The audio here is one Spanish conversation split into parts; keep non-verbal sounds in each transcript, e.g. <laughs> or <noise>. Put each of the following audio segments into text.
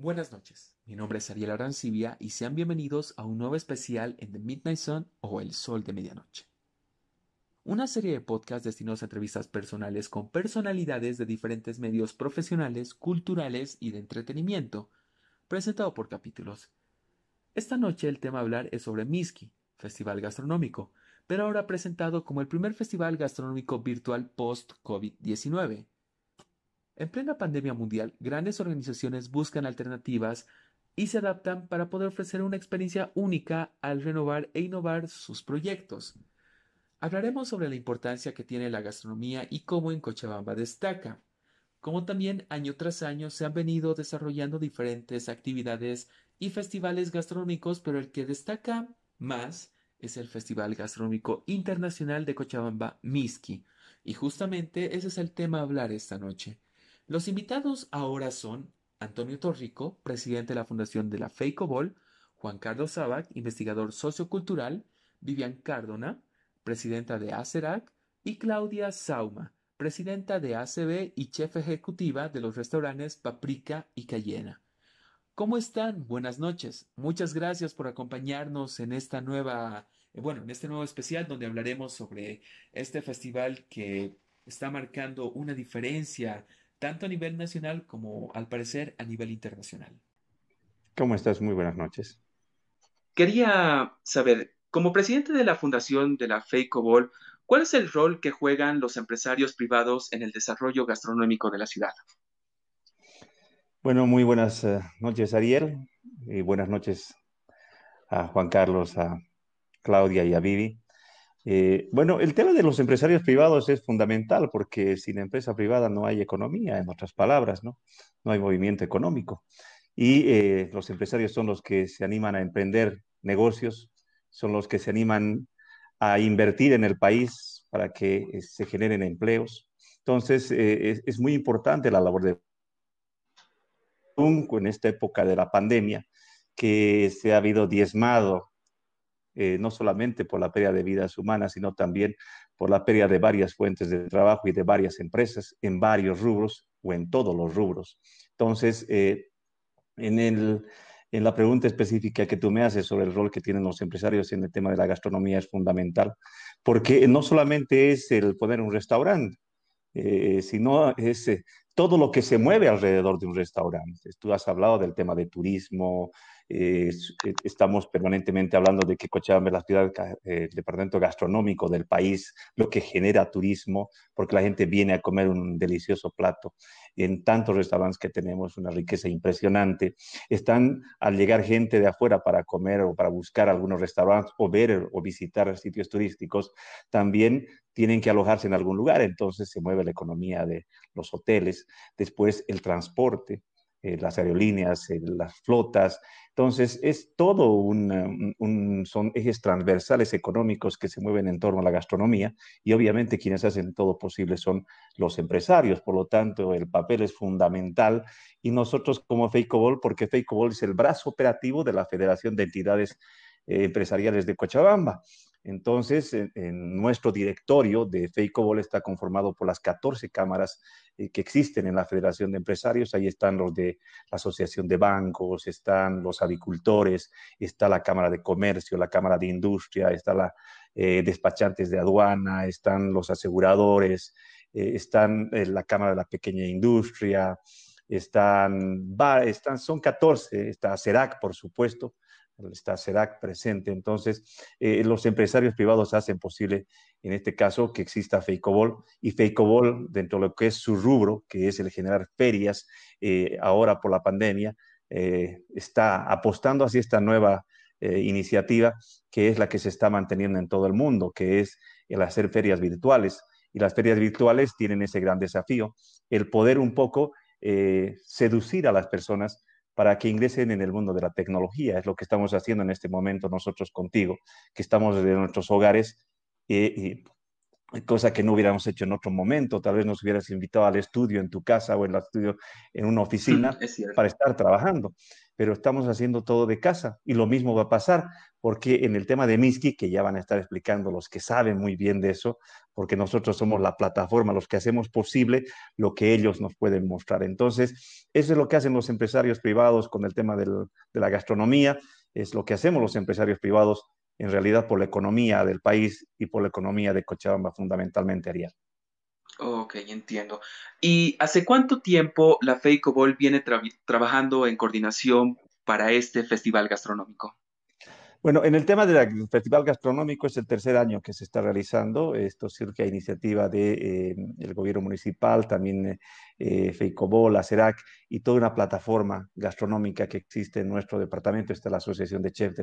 Buenas noches, mi nombre es Ariel Arancibia y sean bienvenidos a un nuevo especial en The Midnight Sun o El Sol de Medianoche. Una serie de podcasts destinados a entrevistas personales con personalidades de diferentes medios profesionales, culturales y de entretenimiento, presentado por capítulos. Esta noche el tema a hablar es sobre Miski, festival gastronómico, pero ahora presentado como el primer festival gastronómico virtual post-COVID-19. En plena pandemia mundial, grandes organizaciones buscan alternativas y se adaptan para poder ofrecer una experiencia única al renovar e innovar sus proyectos. Hablaremos sobre la importancia que tiene la gastronomía y cómo en Cochabamba destaca, como también año tras año se han venido desarrollando diferentes actividades y festivales gastronómicos, pero el que destaca más es el Festival Gastronómico Internacional de Cochabamba, Miski, y justamente ese es el tema a hablar esta noche. Los invitados ahora son Antonio Torrico, presidente de la Fundación de la Feicobol, Juan Carlos Sabac, investigador sociocultural, Vivian Cardona, presidenta de ACERAC, y Claudia Sauma, presidenta de ACB y chef ejecutiva de los restaurantes Paprika y Cayena. ¿Cómo están? Buenas noches. Muchas gracias por acompañarnos en esta nueva, eh, bueno, en este nuevo especial donde hablaremos sobre este festival que está marcando una diferencia tanto a nivel nacional como al parecer a nivel internacional. ¿Cómo estás? Muy buenas noches. Quería saber, como presidente de la fundación de la FEICOBOL, ¿cuál es el rol que juegan los empresarios privados en el desarrollo gastronómico de la ciudad? Bueno, muy buenas eh, noches, Ariel, y buenas noches a Juan Carlos, a Claudia y a Vivi. Eh, bueno, el tema de los empresarios privados es fundamental porque sin empresa privada no hay economía, en otras palabras, ¿no? No hay movimiento económico. Y eh, los empresarios son los que se animan a emprender negocios, son los que se animan a invertir en el país para que eh, se generen empleos. Entonces, es, es, muy importante la labor de en esta época de la pandemia, que se ha habido diezmado eh, no solamente por la pérdida de vidas humanas, sino también por la pérdida de varias fuentes de trabajo y de varias empresas en varios rubros o en todos los rubros. Entonces, eh, en, el, en la pregunta específica que tú me haces sobre el rol que tienen los empresarios en el tema de la gastronomía es fundamental, porque no solamente es el poner un restaurante, eh, sino es todo lo que se mueve alrededor de un restaurante. Tú has hablado del tema de turismo, eh, eh, estamos permanentemente hablando de que Cochabamba es la ciudad, eh, el departamento gastronómico del país, lo que genera turismo, porque la gente viene a comer un delicioso plato. En tantos restaurantes que tenemos, una riqueza impresionante. Están al llegar gente de afuera para comer o para buscar algunos restaurantes o ver o visitar sitios turísticos, también tienen que alojarse en algún lugar, entonces se mueve la economía de los hoteles, después el transporte, las aerolíneas, eh, las flotas. Entonces, es todo un, un, son ejes transversales económicos que se mueven en torno a la gastronomía y obviamente quienes hacen todo posible son los empresarios. Por lo tanto, el papel es fundamental y nosotros como FEICOBOL, porque FEICOBOL es el brazo operativo de la Federación de Entidades eh, Empresariales de Cochabamba. Entonces, en, nuestro directorio de FEICOBOL está conformado por las 14 cámaras eh, que existen en la Federación de Empresarios. Ahí están los de la Asociación de Bancos, están los agricultores, está la Cámara de Comercio, la Cámara de Industria, está la eh, despachantes de aduana, están los aseguradores, eh, están la Cámara de la Pequeña Industria, están, están, son 14, está CERAC, por supuesto, está CERAC presente. Entonces, eh, los empresarios privados hacen posible, en este caso, que exista Feicobol y Feicobol, dentro de lo que es su rubro, que es el generar ferias, eh, ahora por la pandemia, eh, está apostando hacia esta nueva iniciativa, que es la que se está manteniendo en todo el mundo, que es el hacer ferias virtuales. Y las ferias virtuales tienen ese gran desafío, el poder un poco seducir a las personas para que ingresen en el mundo de la tecnología. Es lo que estamos haciendo en este momento nosotros contigo, que estamos desde nuestros hogares, y, cosa que no hubiéramos hecho en otro momento. Tal vez nos hubieras invitado al estudio en tu casa o en el estudio en una <clears throat> oficina para estar trabajando. Pero estamos haciendo todo de casa y lo mismo va a pasar porque en el tema de Miski, que ya van a estar explicando los que saben muy bien de eso, porque nosotros somos la plataforma, los que hacemos posible lo que ellos nos pueden mostrar. Entonces, eso es lo que hacen los empresarios privados con el tema de la gastronomía, es lo que hacemos los empresarios privados en realidad por la economía del país y por la economía de Cochabamba fundamentalmente, Ariel. Ok, entiendo. ¿Y hace cuánto tiempo la FEICOBOL viene trabajando en coordinación para este festival gastronómico? Bueno, en el tema del Festival Gastronómico es el tercer año que se está realizando. Esto surge a iniciativa del de, eh, gobierno municipal, también eh, FEICOBOL, la CERAC y toda una plataforma gastronómica que existe en nuestro departamento. Está la Asociación de Chefs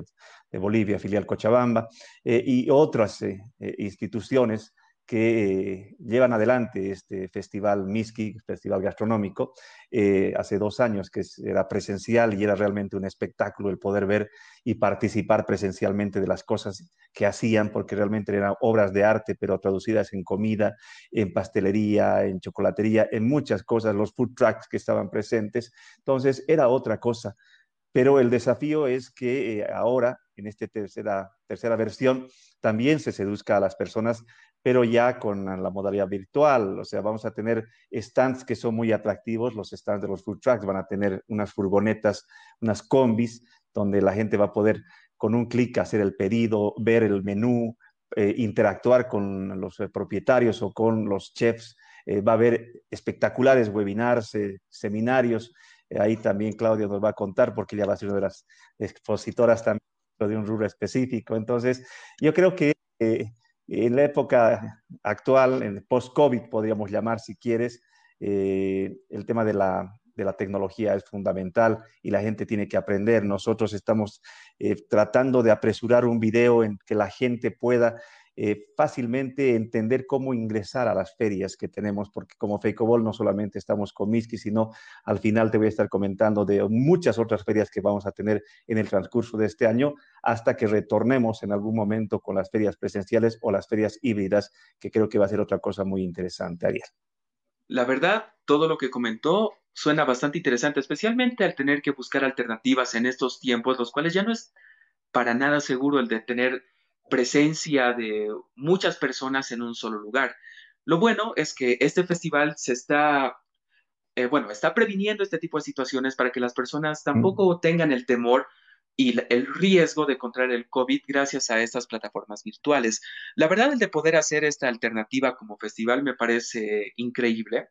de, Bolivia, filial Cochabamba, eh, y otras eh, instituciones que llevan adelante este festival Miski, festival gastronómico, eh, hace dos años que era presencial y era realmente un espectáculo el poder ver y participar presencialmente de las cosas que hacían, porque realmente eran obras de arte, pero traducidas en comida, en pastelería, en chocolatería, en muchas cosas, los food trucks que estaban presentes. Entonces era otra cosa. Pero el desafío es que eh, ahora, en esta tercera, tercera versión, también se seduzca a las personas pero ya con la modalidad virtual. O sea, vamos a tener stands que son muy atractivos. Los stands de los food trucks van a tener unas furgonetas, unas combis, donde la gente va a poder con un clic hacer el pedido, ver el menú, eh, interactuar con los eh, propietarios o con los chefs. Eh, va a haber espectaculares webinars, seminarios. ahí también Claudia nos va a contar porque ella va a ser una de las expositoras también de un rubro específico. Entonces, yo creo que en la época actual, en post-COVID podríamos llamar si quieres, eh, el tema de la, tecnología es fundamental y la gente tiene que aprender. Nosotros estamos eh, tratando de apresurar un video en que la gente pueda eh, fácilmente entender cómo ingresar a las ferias que tenemos, porque como Feicobol no solamente estamos con Miski, sino al final te voy a estar comentando de muchas otras ferias que vamos a tener en el transcurso de este año, hasta que retornemos en algún momento con las ferias presenciales o las ferias híbridas, que creo que va a ser otra cosa muy interesante, Ariel. La verdad, todo lo que comentó suena bastante interesante, especialmente al tener que buscar alternativas en estos tiempos, los cuales ya no es para nada seguro el de tener presencia de muchas personas en un solo lugar. Lo bueno es que este festival se está, eh, bueno, está previniendo este tipo de situaciones para que las personas tampoco tengan el temor y el riesgo de contraer el COVID gracias a estas plataformas virtuales. La verdad, el de poder hacer esta alternativa como festival me parece increíble.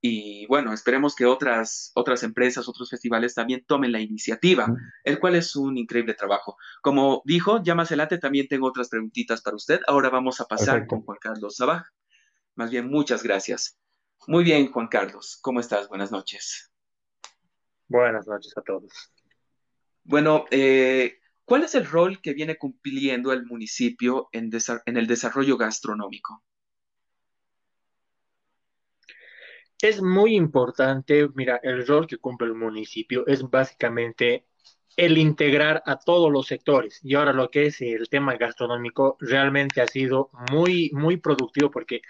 Y bueno, esperemos que otras, otras empresas, otros festivales también tomen la iniciativa, el cual es un increíble trabajo. Como dijo, ya más adelante también tengo otras preguntitas para usted. Ahora vamos a pasar con Juan Carlos Sabaj. Más bien, muchas gracias. Muy bien, Juan Carlos, ¿cómo estás? Buenas noches. Buenas noches a todos. Bueno, eh, ¿cuál es el rol que viene cumpliendo el municipio en, en el desarrollo gastronómico? Es muy importante, mira, el rol que cumple el municipio es básicamente el integrar a todos los sectores. Y ahora lo que es el tema gastronómico realmente ha sido muy, muy productivo porque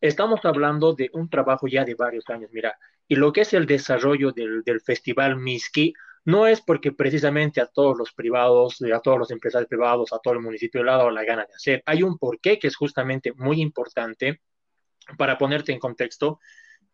estamos hablando de un trabajo ya de varios años, mira, y lo que es el desarrollo del, Festival Miski no es porque precisamente a todos los privados, a todos los empresarios privados, a todo el municipio le ha dado la gana de hacer. Hay un porqué que es justamente muy importante para ponerte en contexto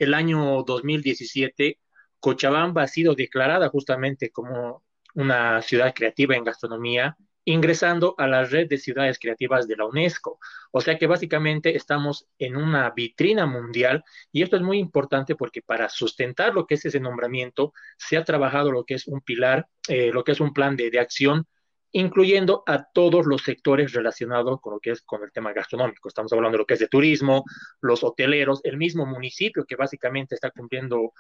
el año 2017, Cochabamba ha sido declarada justamente como una ciudad creativa en gastronomía, ingresando a la red de ciudades creativas de la UNESCO. O sea que básicamente estamos en una vitrina mundial y esto es muy importante porque para sustentar lo que es ese nombramiento se ha trabajado lo que es un pilar, eh, lo que es un plan de, de acción incluyendo a todos los sectores relacionados con lo que es con el tema gastronómico. Estamos hablando de lo que es de turismo, los hoteleros, el mismo municipio que básicamente está cumpliendo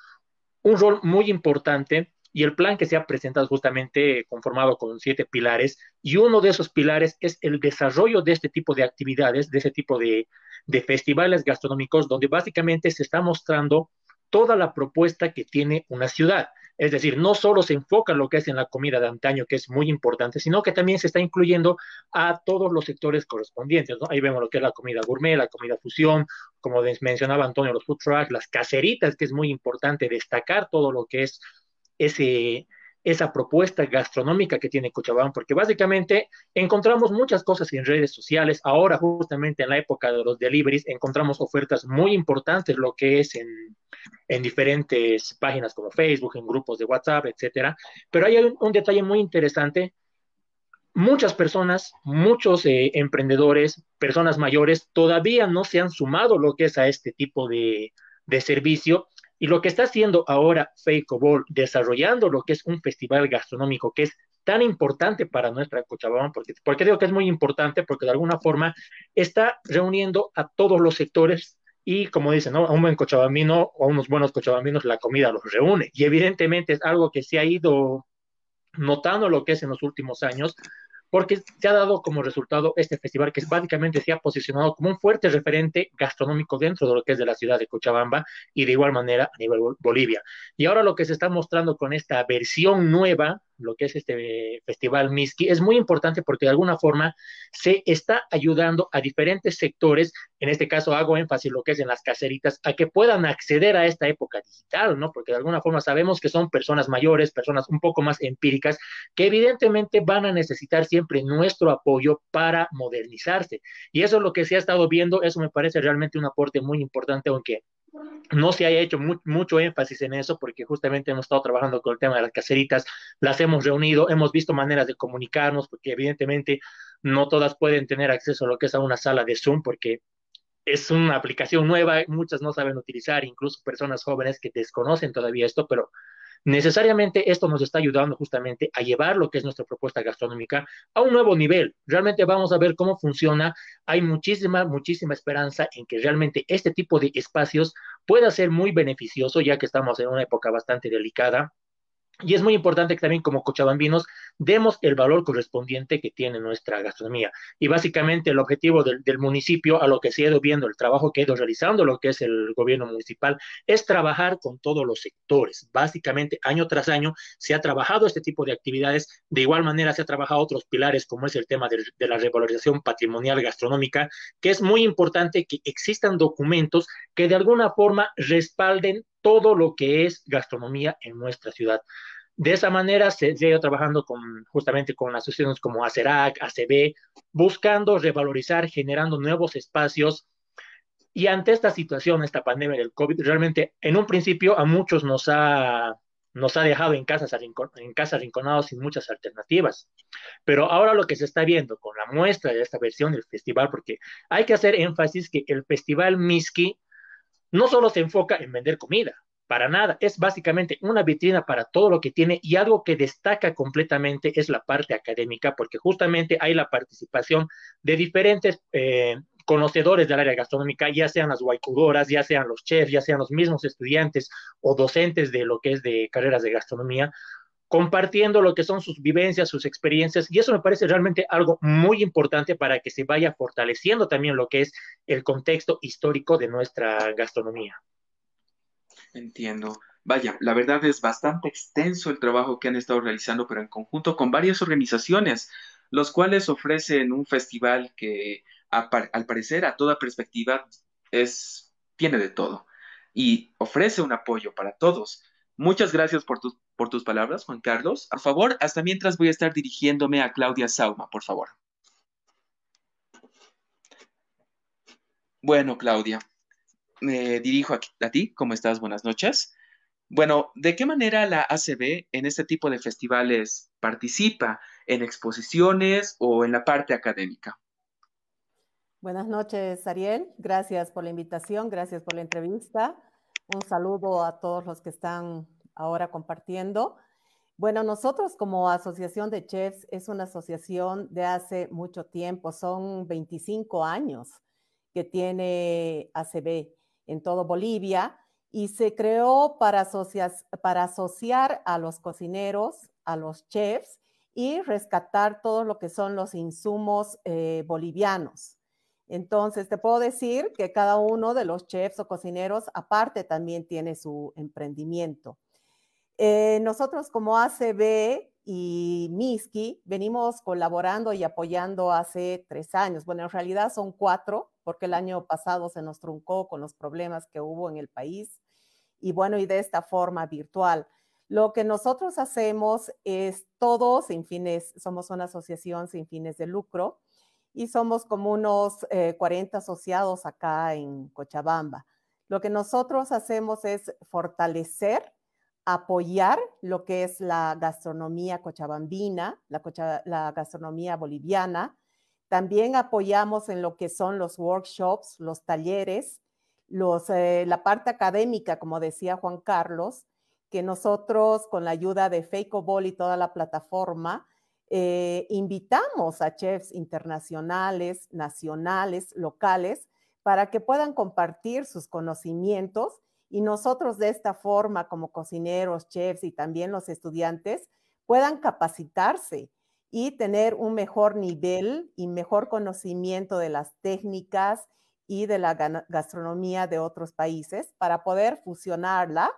un rol muy importante y el plan que se ha presentado justamente conformado con siete pilares y uno de esos pilares es el desarrollo de este tipo de actividades, de ese tipo de, de festivales gastronómicos donde básicamente se está mostrando toda la propuesta que tiene una ciudad. Es decir, no solo se enfoca en lo que es en la comida de antaño, que es muy importante, sino que también se está incluyendo a todos los sectores correspondientes. Ahí vemos lo que es la comida gourmet, la comida fusión, como mencionaba Antonio, los food trucks, las caseritas, que es muy importante destacar todo lo que es ese, esa propuesta gastronómica que tiene Cochabamba, porque básicamente encontramos muchas cosas en redes sociales. Ahora, justamente en la época de los deliveries, encontramos ofertas muy importantes, lo que es en, en diferentes páginas como Facebook, en grupos de WhatsApp, etcétera. Pero hay un, un detalle muy interesante muchas personas, muchos eh, emprendedores, personas mayores, todavía no se han sumado lo que es a este tipo de, de servicio. Y lo que está haciendo ahora Ball, desarrollando lo que es un festival gastronómico que es tan importante para nuestra Cochabamba, porque, porque digo que es muy importante, porque de alguna forma está reuniendo a todos los sectores y como dicen, ¿no? a un buen cochabambino o a unos buenos cochabambinos la comida los reúne. Y evidentemente es algo que se ha ido notando lo que es en los últimos años, porque se ha dado como resultado este festival que básicamente se ha posicionado como un fuerte referente gastronómico dentro de lo que es de la ciudad de Cochabamba y de igual manera a nivel Bolivia. Y ahora lo que se está mostrando con esta versión nueva lo que es este festival Miski, es muy importante porque de alguna forma se está ayudando a diferentes sectores, en este caso hago énfasis lo que es en las caseritas, a que puedan acceder a esta época digital, ¿no? Porque de alguna forma sabemos que son personas mayores, personas un poco más empíricas, que evidentemente van a necesitar siempre nuestro apoyo para modernizarse. Y eso es lo que se ha estado viendo, eso me parece realmente un aporte muy importante, aunque no se haya hecho mucho énfasis en eso porque justamente hemos estado trabajando con el tema de las caseritas, las hemos reunido, hemos visto maneras de comunicarnos porque evidentemente no todas pueden tener acceso a lo que es a una sala de Zoom porque es una aplicación nueva, muchas no saben utilizar, incluso personas jóvenes que desconocen todavía esto, pero Necesariamente esto nos está ayudando justamente a llevar lo que es nuestra propuesta gastronómica a un nuevo nivel. Realmente vamos a ver cómo funciona. Hay muchísima, muchísima esperanza en que realmente este tipo de espacios pueda ser muy beneficioso, ya que estamos en una época bastante delicada y es muy importante que también como cochabambinos demos el valor correspondiente que tiene nuestra gastronomía. Y básicamente el objetivo del, municipio, a lo que se ha ido viendo, el trabajo que ha ido realizando, lo que es el gobierno municipal, es trabajar con todos los sectores. Básicamente, año tras año, se ha trabajado este tipo de actividades. De igual manera, se ha trabajado otros pilares, como es el tema de, de la revalorización patrimonial gastronómica, que es muy importante que existan documentos que de alguna forma respalden todo lo que es gastronomía en nuestra ciudad. De esa manera se, ido trabajando con, justamente con asociaciones como ACERAC, ACB, buscando revalorizar, generando nuevos espacios. Y ante esta situación, esta pandemia del COVID, realmente en un principio a muchos nos ha, nos ha dejado en casas, en casas rinconados sin muchas alternativas. Pero ahora lo que se está viendo con la muestra de esta versión del festival, porque hay que hacer énfasis que el festival Miski no solo se enfoca en vender comida, para nada, es básicamente una vitrina para todo lo que tiene y algo que destaca completamente es la parte académica, porque justamente hay la participación de diferentes eh, conocedores del área gastronómica, ya sean las guaycudoras, ya sean los chefs, ya sean los mismos estudiantes o docentes de lo que es de carreras de gastronomía, compartiendo lo que son sus vivencias, sus experiencias, y eso me parece realmente algo muy importante para que se vaya fortaleciendo también lo que es el contexto histórico de nuestra gastronomía. Entiendo. Vaya, la verdad es bastante extenso el trabajo que han estado realizando, pero en conjunto con varias organizaciones, los cuales ofrecen un festival que al parecer a toda perspectiva es, tiene de todo y ofrece un apoyo para todos. Muchas gracias por tus, por tus palabras, Juan Carlos. Por favor, hasta mientras voy a estar dirigiéndome a Claudia Sauma, por favor. Bueno, Claudia, me dirijo a, ti. ¿Cómo estás? Buenas noches. Bueno, ¿de qué manera la ACB en este tipo de festivales participa? ¿En exposiciones o en la parte académica? Buenas noches, Ariel. Gracias por la invitación, gracias por la entrevista. Un saludo a todos los que están ahora compartiendo. Bueno, nosotros como Asociación de Chefs es una asociación de hace mucho tiempo, son 25 años que tiene ACB en todo Bolivia y se creó para, asociar a los cocineros, a los chefs y rescatar todo lo que son los insumos eh, bolivianos. Entonces, te puedo decir que cada uno de los chefs o cocineros aparte también tiene su emprendimiento. Eh, nosotros como ACB y Miski venimos colaborando y apoyando hace tres años. Bueno, en realidad son cuatro, porque el año pasado se nos truncó con los problemas que hubo en el país. Y bueno, y de esta forma virtual. Lo que nosotros hacemos es todo sin fines, somos una asociación sin fines de lucro y somos como unos 40 eh, asociados acá en Cochabamba. Lo que nosotros hacemos es fortalecer, apoyar lo que es la gastronomía cochabambina, la, gastronomía boliviana. También apoyamos en lo que son los workshops, los talleres, eh, la parte académica, como decía Juan Carlos, que nosotros con la ayuda de Ball y toda la plataforma, eh, invitamos a chefs internacionales, nacionales, locales, para que puedan compartir sus conocimientos y nosotros de esta forma, como cocineros, chefs y también los estudiantes, puedan capacitarse y tener un mejor nivel y mejor conocimiento de las técnicas y de la gastronomía de otros países para poder fusionarla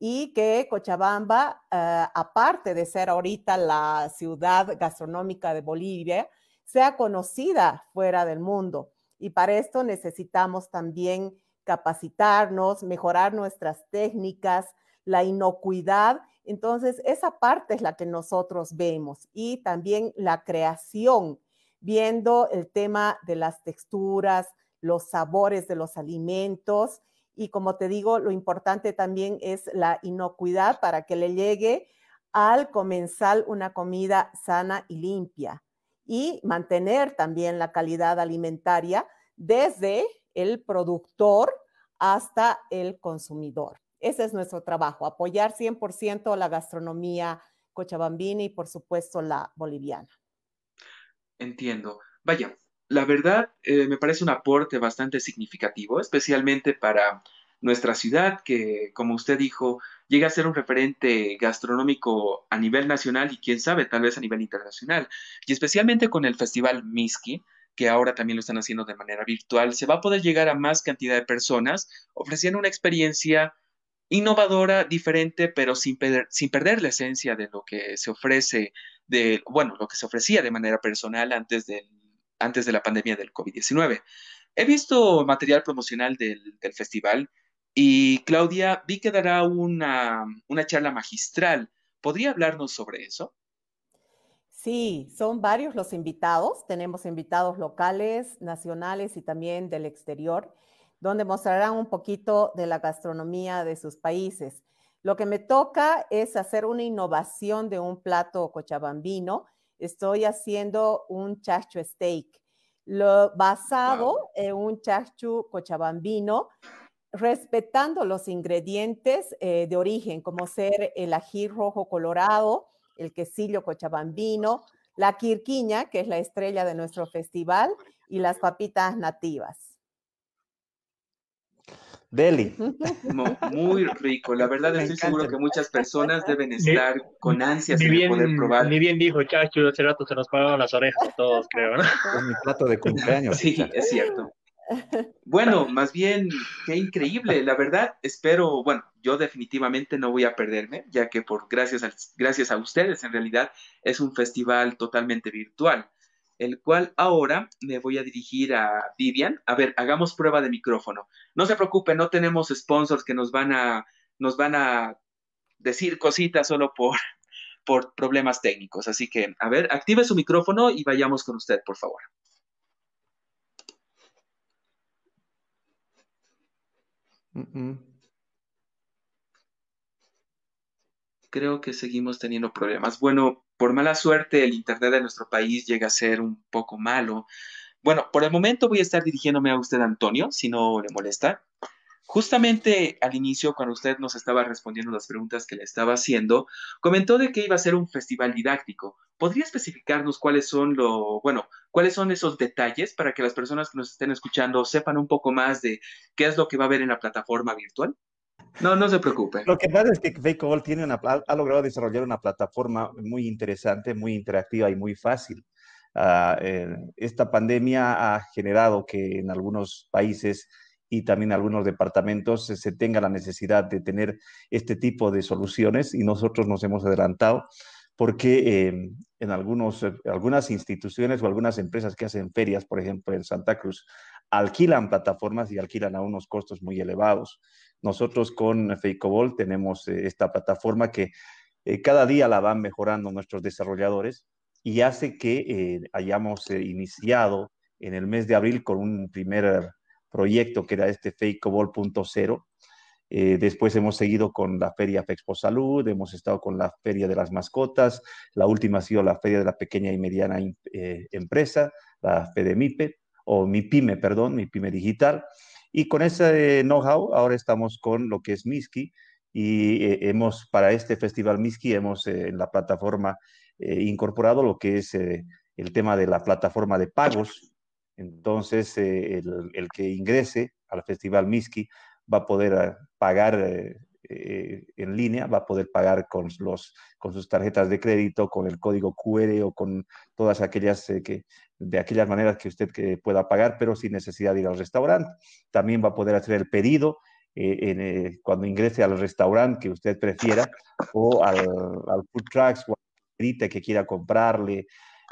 y que Cochabamba, eh, aparte de ser ahorita la ciudad gastronómica de Bolivia, sea conocida fuera del mundo. Y para esto necesitamos también capacitarnos, mejorar nuestras técnicas, la inocuidad. Entonces, esa parte es la que nosotros vemos y también la creación, viendo el tema de las texturas, los sabores de los alimentos y como te digo, lo importante también es la inocuidad para que le llegue al comensal una comida sana y limpia y mantener también la calidad alimentaria desde el productor hasta el consumidor. Ese es nuestro trabajo, apoyar 100% la gastronomía cochabambina y por supuesto la boliviana. Entiendo. Vaya, la verdad, eh, me parece un aporte bastante significativo, especialmente para nuestra ciudad, que, como usted dijo, llega a ser un referente gastronómico a nivel nacional y quién sabe, tal vez a nivel internacional. Y especialmente con el Festival Miski, que ahora también lo están haciendo de manera virtual, se va a poder llegar a más cantidad de personas ofreciendo una experiencia innovadora, diferente, pero sin, sin perder la esencia de lo que se ofrece, de, bueno, lo que se ofrecía de manera personal antes del antes de la pandemia del COVID-19. He visto material promocional del, festival y Claudia, vi que dará una, una charla magistral. ¿Podría hablarnos sobre eso? Sí, son varios los invitados. Tenemos invitados locales, nacionales y también del exterior, donde mostrarán un poquito de la gastronomía de sus países. Lo que me toca es hacer una innovación de un plato cochabambino estoy haciendo un chachu steak, lo, basado en un chachu cochabambino, respetando los ingredientes eh, de origen, como ser el ají rojo colorado, el quesillo cochabambino, la quirquiña, que es la estrella de nuestro festival, y las papitas nativas. Deli. Muy rico. La verdad estoy seguro que muchas personas deben estar con ansias de poder probar. Ni bien dijo Chacho, hace rato se nos pagaron las orejas a todos, creo, ¿no? Es mi plato de cumpleaños. Sí, es cierto. Bueno, más bien, qué increíble. La verdad, espero, bueno, yo definitivamente no voy a perderme, ya que por gracias a, gracias a ustedes, en realidad, es un festival totalmente virtual el cual ahora me voy a dirigir a Vivian. A ver, hagamos prueba de micrófono. No se preocupe, no tenemos sponsors que nos van a, nos van a decir cositas solo por, por problemas técnicos. Así que, a ver, active su micrófono y vayamos con usted, por favor. Creo que seguimos teniendo problemas. Bueno, por mala suerte, el Internet de nuestro país llega a ser un poco malo. Bueno, por el momento voy a estar dirigiéndome a usted, Antonio, si no le molesta. Justamente al inicio, cuando usted nos estaba respondiendo las preguntas que le estaba haciendo, comentó de que iba a ser un festival didáctico. ¿Podría especificarnos cuáles son lo, bueno, cuáles son esos detalles para que las personas que nos estén escuchando sepan un poco más de qué es lo que va a haber en la plataforma virtual? No, no se preocupe. Lo que pasa es que Fakeball tiene una, ha logrado desarrollar una plataforma muy interesante, muy interactiva y muy fácil. Ah, eh, esta pandemia ha generado que en algunos países y también algunos departamentos se tenga la necesidad de tener este tipo de soluciones y nosotros nos hemos adelantado porque eh, en algunos, algunas instituciones o algunas empresas que hacen ferias, por ejemplo en Santa Cruz, alquilan plataformas y alquilan a unos costos muy elevados. Nosotros con Feicobol tenemos esta plataforma que cada día la van mejorando nuestros desarrolladores y hace que hayamos iniciado en el mes de abril con un primer proyecto que era este Fakeable.0. Eh, después hemos seguido con la Feria Fexpo Salud, hemos estado con la Feria de las Mascotas, la última ha sido la Feria de la Pequeña y Mediana eh, Empresa, la FEDEMIPE, o MIPYME, perdón, MIPYME Digital. Y con ese know-how ahora estamos con lo que es Miski y eh, hemos, para este Festival Miski, hemos en la plataforma incorporado lo que es el tema de la plataforma de pagos, entonces, eh, el, que ingrese al Festival Miski va a poder eh, pagar eh, en línea, va a poder pagar con, sus tarjetas de crédito, con el código QR o con todas aquellas, que, de aquellas maneras que usted pueda pagar, pero sin necesidad de ir al restaurante. También va a poder hacer el pedido cuando ingrese al restaurante que usted prefiera o al, food trucks o al que quiera comprarle.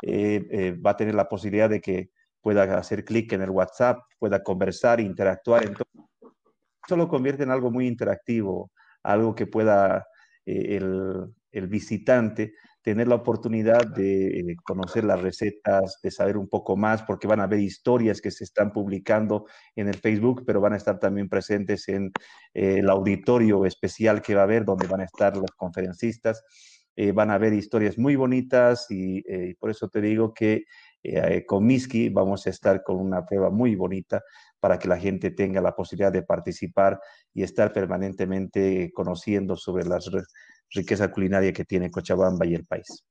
va a tener la posibilidad de que pueda hacer clic en el WhatsApp, pueda conversar, interactuar. Entonces, eso lo convierte en algo muy interactivo, algo que pueda eh, el, visitante tener la oportunidad de eh, conocer las recetas, de saber un poco más, porque van a ver historias que se están publicando en el Facebook, pero van a estar también presentes en eh, el auditorio especial que va a haber, donde van a estar los conferencistas. van a ver historias muy bonitas y por eso te digo que eh, con Miski vamos a estar con una prueba muy bonita para que la gente tenga la posibilidad de participar y estar permanentemente conociendo sobre la riqueza culinaria que tiene Cochabamba y el país.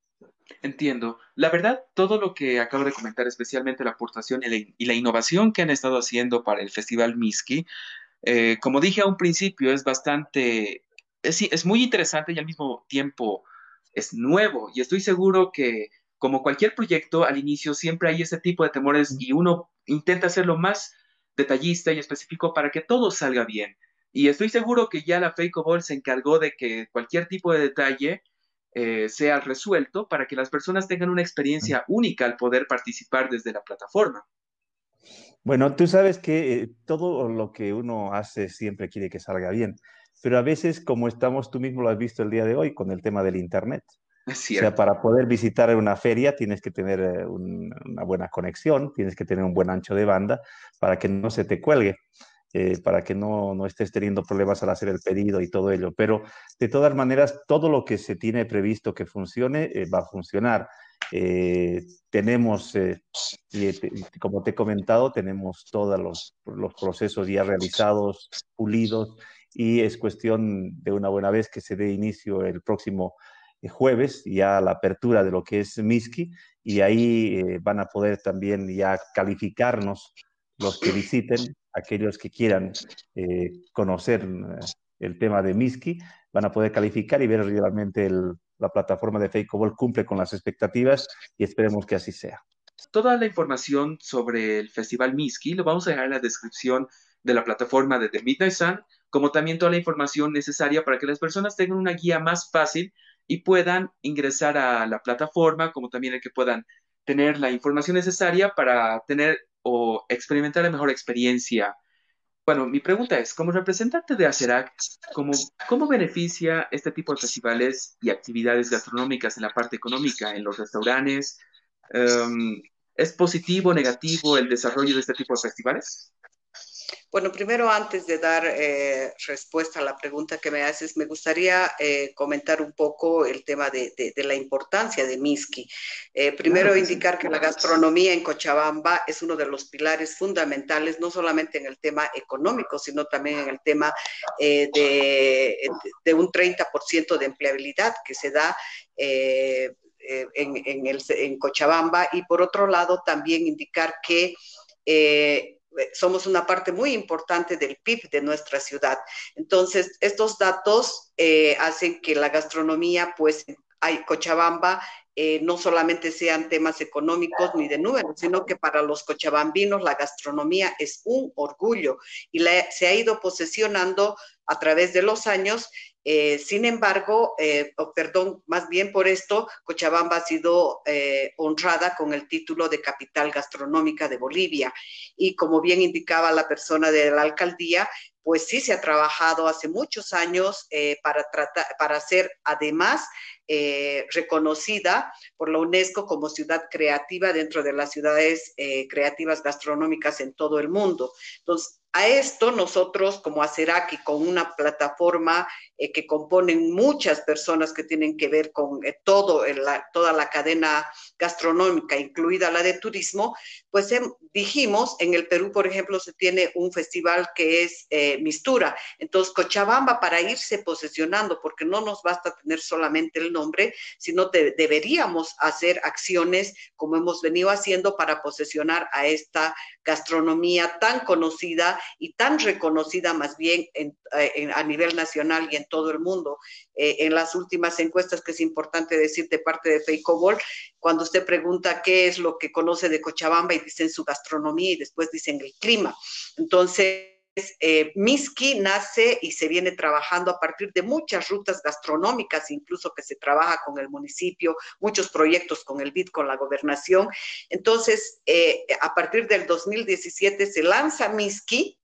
Entiendo. La verdad, todo lo que acabo de comentar, especialmente la aportación y la, innovación que han estado haciendo para el Festival Miski, eh, como dije a un principio, es bastante, es, es muy interesante y al mismo tiempo es nuevo. Y estoy seguro que como cualquier proyecto, al inicio siempre hay ese tipo de temores y uno intenta hacerlo más detallista y específico para que todo salga bien. Y estoy seguro que ya la Ball se encargó de que cualquier tipo de detalle eh, sea resuelto para que las personas tengan una experiencia única al poder participar desde la plataforma. Bueno, tú sabes que eh, todo lo que uno hace siempre quiere que salga bien, pero a veces, como estamos, tú mismo lo has visto el día de hoy con el tema del Internet, o sea, para poder visitar una feria tienes que tener eh, una buena conexión, tienes que tener un buen ancho de banda para que no se te cuelgue, eh, para que no, no, estés teniendo problemas al hacer el pedido y todo ello. Pero de todas maneras, todo lo que se tiene previsto que funcione eh, va a funcionar. tenemos, como te he comentado, tenemos todos los, los procesos ya realizados, pulidos, y es cuestión de una buena vez que se dé inicio el próximo jueves ya la apertura de lo que es Miski y ahí eh, van a poder también ya calificarnos los que visiten, aquellos que quieran eh, conocer eh, el tema de Miski, van a poder calificar y ver realmente la plataforma de Fakeable cumple con las expectativas y esperemos que así sea. Toda la información sobre el Festival Miski lo vamos a dejar en la descripción de la plataforma de The Midnight Sun, como también toda la información necesaria para que las personas tengan una guía más fácil y puedan ingresar a la plataforma, como también el que puedan tener la información necesaria para tener o experimentar la mejor experiencia. Bueno, mi pregunta es, como representante de ACERAC, ¿cómo, ¿cómo beneficia este tipo de festivales y actividades gastronómicas en la parte económica, en los restaurantes? Em, ¿Es positivo o negativo el desarrollo de este tipo de festivales? Bueno, primero antes de dar eh, respuesta a la pregunta que me haces, me gustaría eh, comentar un poco el tema de, la importancia de Miski. Eh, primero indicar que la gastronomía en Cochabamba es uno de los pilares fundamentales, no solamente en el tema económico, sino también en el tema de, un 30% de empleabilidad que se da en, en, Cochabamba. Y por otro lado, también indicar que eh, somos una parte muy importante del PIB de nuestra ciudad. Entonces, estos datos eh, hacen que la gastronomía, pues, hay Cochabamba, eh, no solamente sean temas económicos ni de números, sino que para los cochabambinos la gastronomía es un orgullo y se ha ido posesionando a través de los años eh, sin embargo, eh, perdón, más bien por esto, Cochabamba ha sido honrada con el título de capital gastronómica de Bolivia. Y como bien indicaba la persona de la alcaldía, pues sí se ha trabajado hace muchos años para, tratar, para ser además eh, reconocida por la UNESCO como ciudad creativa dentro de las ciudades eh, creativas gastronómicas en todo el mundo. Entonces, a esto nosotros como Aceraki, con una plataforma eh, que componen muchas personas que tienen que ver con eh, todo toda la cadena gastronómica, incluida la de turismo, pues em, dijimos, en el Perú, por ejemplo, se tiene un festival que es eh, Mistura. Entonces, Cochabamba, para irse posesionando, porque no nos basta tener solamente el nombre, sino deberíamos hacer acciones como hemos venido haciendo para posesionar a esta gastronomía tan conocida y tan reconocida más bien eh, a nivel nacional y en todo el mundo. Eh, en las últimas encuestas, que es importante decir de parte de Feicobol, cuando usted pregunta qué es lo que conoce de Cochabamba y dicen su gastronomía y después dicen el clima. Entonces, eh, Miski nace y se viene trabajando a partir de muchas rutas gastronómicas, incluso que se trabaja con el municipio, muchos proyectos con el BID, con la gobernación. Entonces, eh, a partir del 2017 se lanza Miski,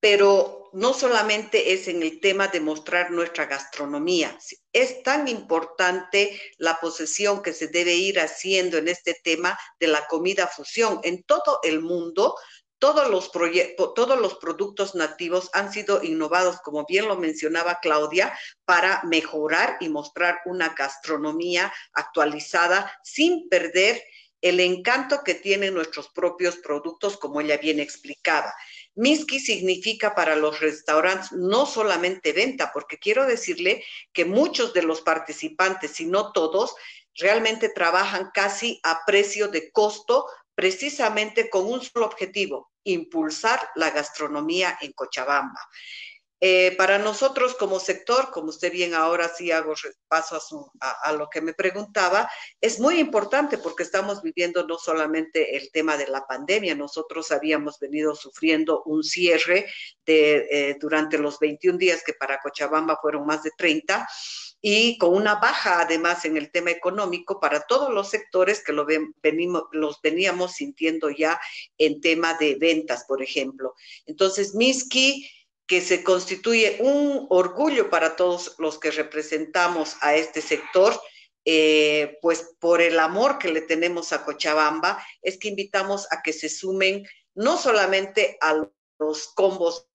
pero no solamente es en el tema de mostrar nuestra gastronomía, es tan importante la posesión que se debe ir haciendo en este tema de la comida fusión. En todo el mundo todos los, todos los productos nativos han sido innovados, como bien lo mencionaba Claudia, para mejorar y mostrar una gastronomía actualizada sin perder el encanto que tienen nuestros propios productos, como ella bien explicaba. Miski significa para los restaurantes no solamente venta, porque quiero decirle que muchos de los participantes, si no todos, realmente trabajan casi a precio de costo, precisamente con un solo objetivo, impulsar la gastronomía en Cochabamba. Eh, para nosotros como sector, como usted bien ahora sí hago paso a, lo que me preguntaba, es muy importante porque estamos viviendo no solamente el tema de la pandemia, nosotros habíamos venido sufriendo un cierre de, eh, durante los 21 días que para Cochabamba fueron más de 30 y con una baja además en el tema económico para todos los sectores que los veníamos sintiendo ya en tema de ventas, por ejemplo. Entonces, Miski, que se constituye un orgullo para todos los que representamos a este sector, eh, pues por el amor que le tenemos a Cochabamba, es que invitamos a que se sumen no solamente a los combos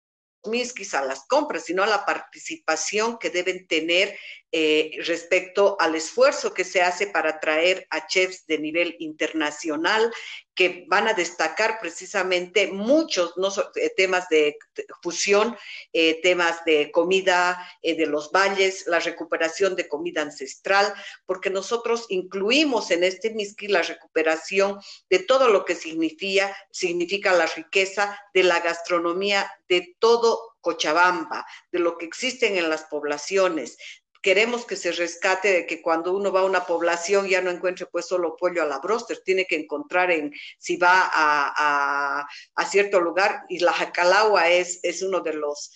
Miskis a las compras, sino a la participación que deben tener eh, respecto al esfuerzo que se hace para traer a chefs de nivel internacional que van a destacar precisamente muchos eh, temas de fusión, eh, temas de comida de los valles, la recuperación de comida ancestral, porque nosotros incluimos en este Miski la recuperación de todo lo que significa, significa la riqueza de la gastronomía de todo Cochabamba, de lo que existen en las poblaciones, queremos que se rescate de que cuando uno va a una población ya no encuentre pues solo pollo a la broster, tiene que encontrar en, si va a, cierto lugar, y la jacalagua es, es uno de los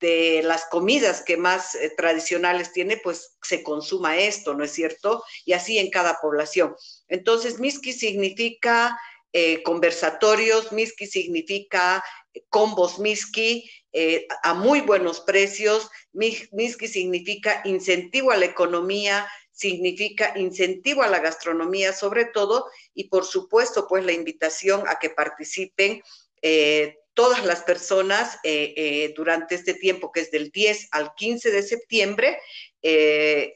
de las comidas que más eh, tradicionales tiene, pues se consuma esto, ¿no es cierto? Y así en cada población. Entonces, Miski significa eh, conversatorios, Miski significa combos Miski, eh, a muy buenos precios. MISKI significa incentivo a la economía, significa incentivo a la gastronomía sobre todo y por supuesto pues la invitación a que participen eh, todas las personas eh, durante este tiempo que es del 10 al 15 de septiembre.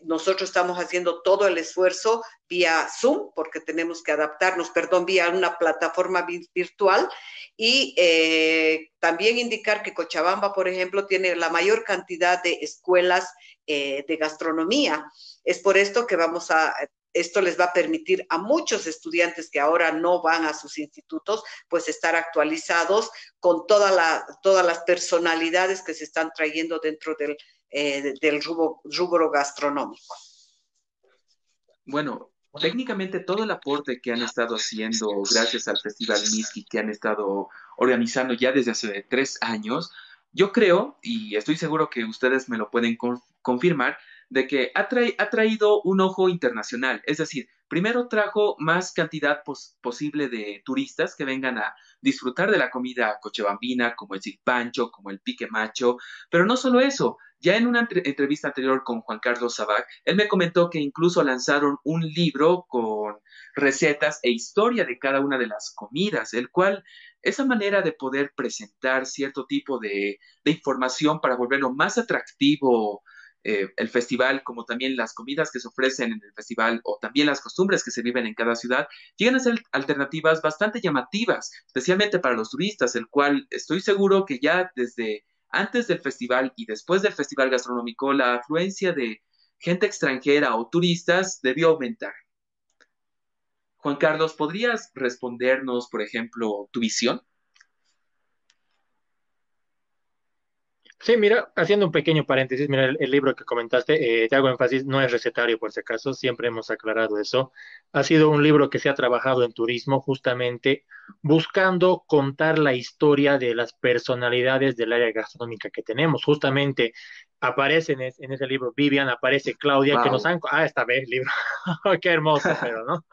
Nosotros estamos haciendo todo el esfuerzo vía Zoom porque tenemos que adaptarnos, perdón, vía una plataforma virtual y eh, también indicar que Cochabamba, por ejemplo, tiene la mayor cantidad de escuelas eh, de gastronomía. Es por esto que vamos a, esto les va a permitir a muchos estudiantes que ahora no van a sus institutos, pues estar actualizados con toda la, todas las personalidades que se están trayendo dentro del, eh, del rubro, gastronómico. Bueno, técnicamente todo el aporte que han estado haciendo gracias al Festival Miski que han estado organizando ya desde hace tres años, yo creo, y estoy seguro que ustedes me lo pueden confirmar, de que ha, traído un ojo internacional. Es decir, primero trajo más cantidad posible de turistas que vengan a disfrutar de la comida cochebambina, como el pancho, como el pique macho, pero no solo eso, ya en una entrevista anterior con Juan Carlos Sabac, él me comentó que incluso lanzaron un libro con recetas e historia de cada una de las comidas, el cual esa manera de poder presentar cierto tipo de, información para volverlo más atractivo eh, el festival, como también las comidas que se ofrecen en el festival o también las costumbres que se viven en cada ciudad, llegan a ser alternativas bastante llamativas, especialmente para los turistas, el cual estoy seguro que ya desde antes del festival y después del festival gastronómico, la afluencia de gente extranjera o turistas debió aumentar. Juan Carlos, ¿podrías respondernos, por ejemplo, tu visión? Sí, mira, haciendo un pequeño paréntesis, mira, el, libro que comentaste, eh, te hago énfasis, no es recetario por si acaso, siempre hemos aclarado eso. Ha sido un libro que se ha trabajado en turismo justamente buscando contar la historia de las personalidades del área gastronómica que tenemos. Justamente aparece en, ese libro Vivian, aparece Claudia, que nos han... Ah, esta vez libro, <laughs> qué hermoso, <laughs> pero no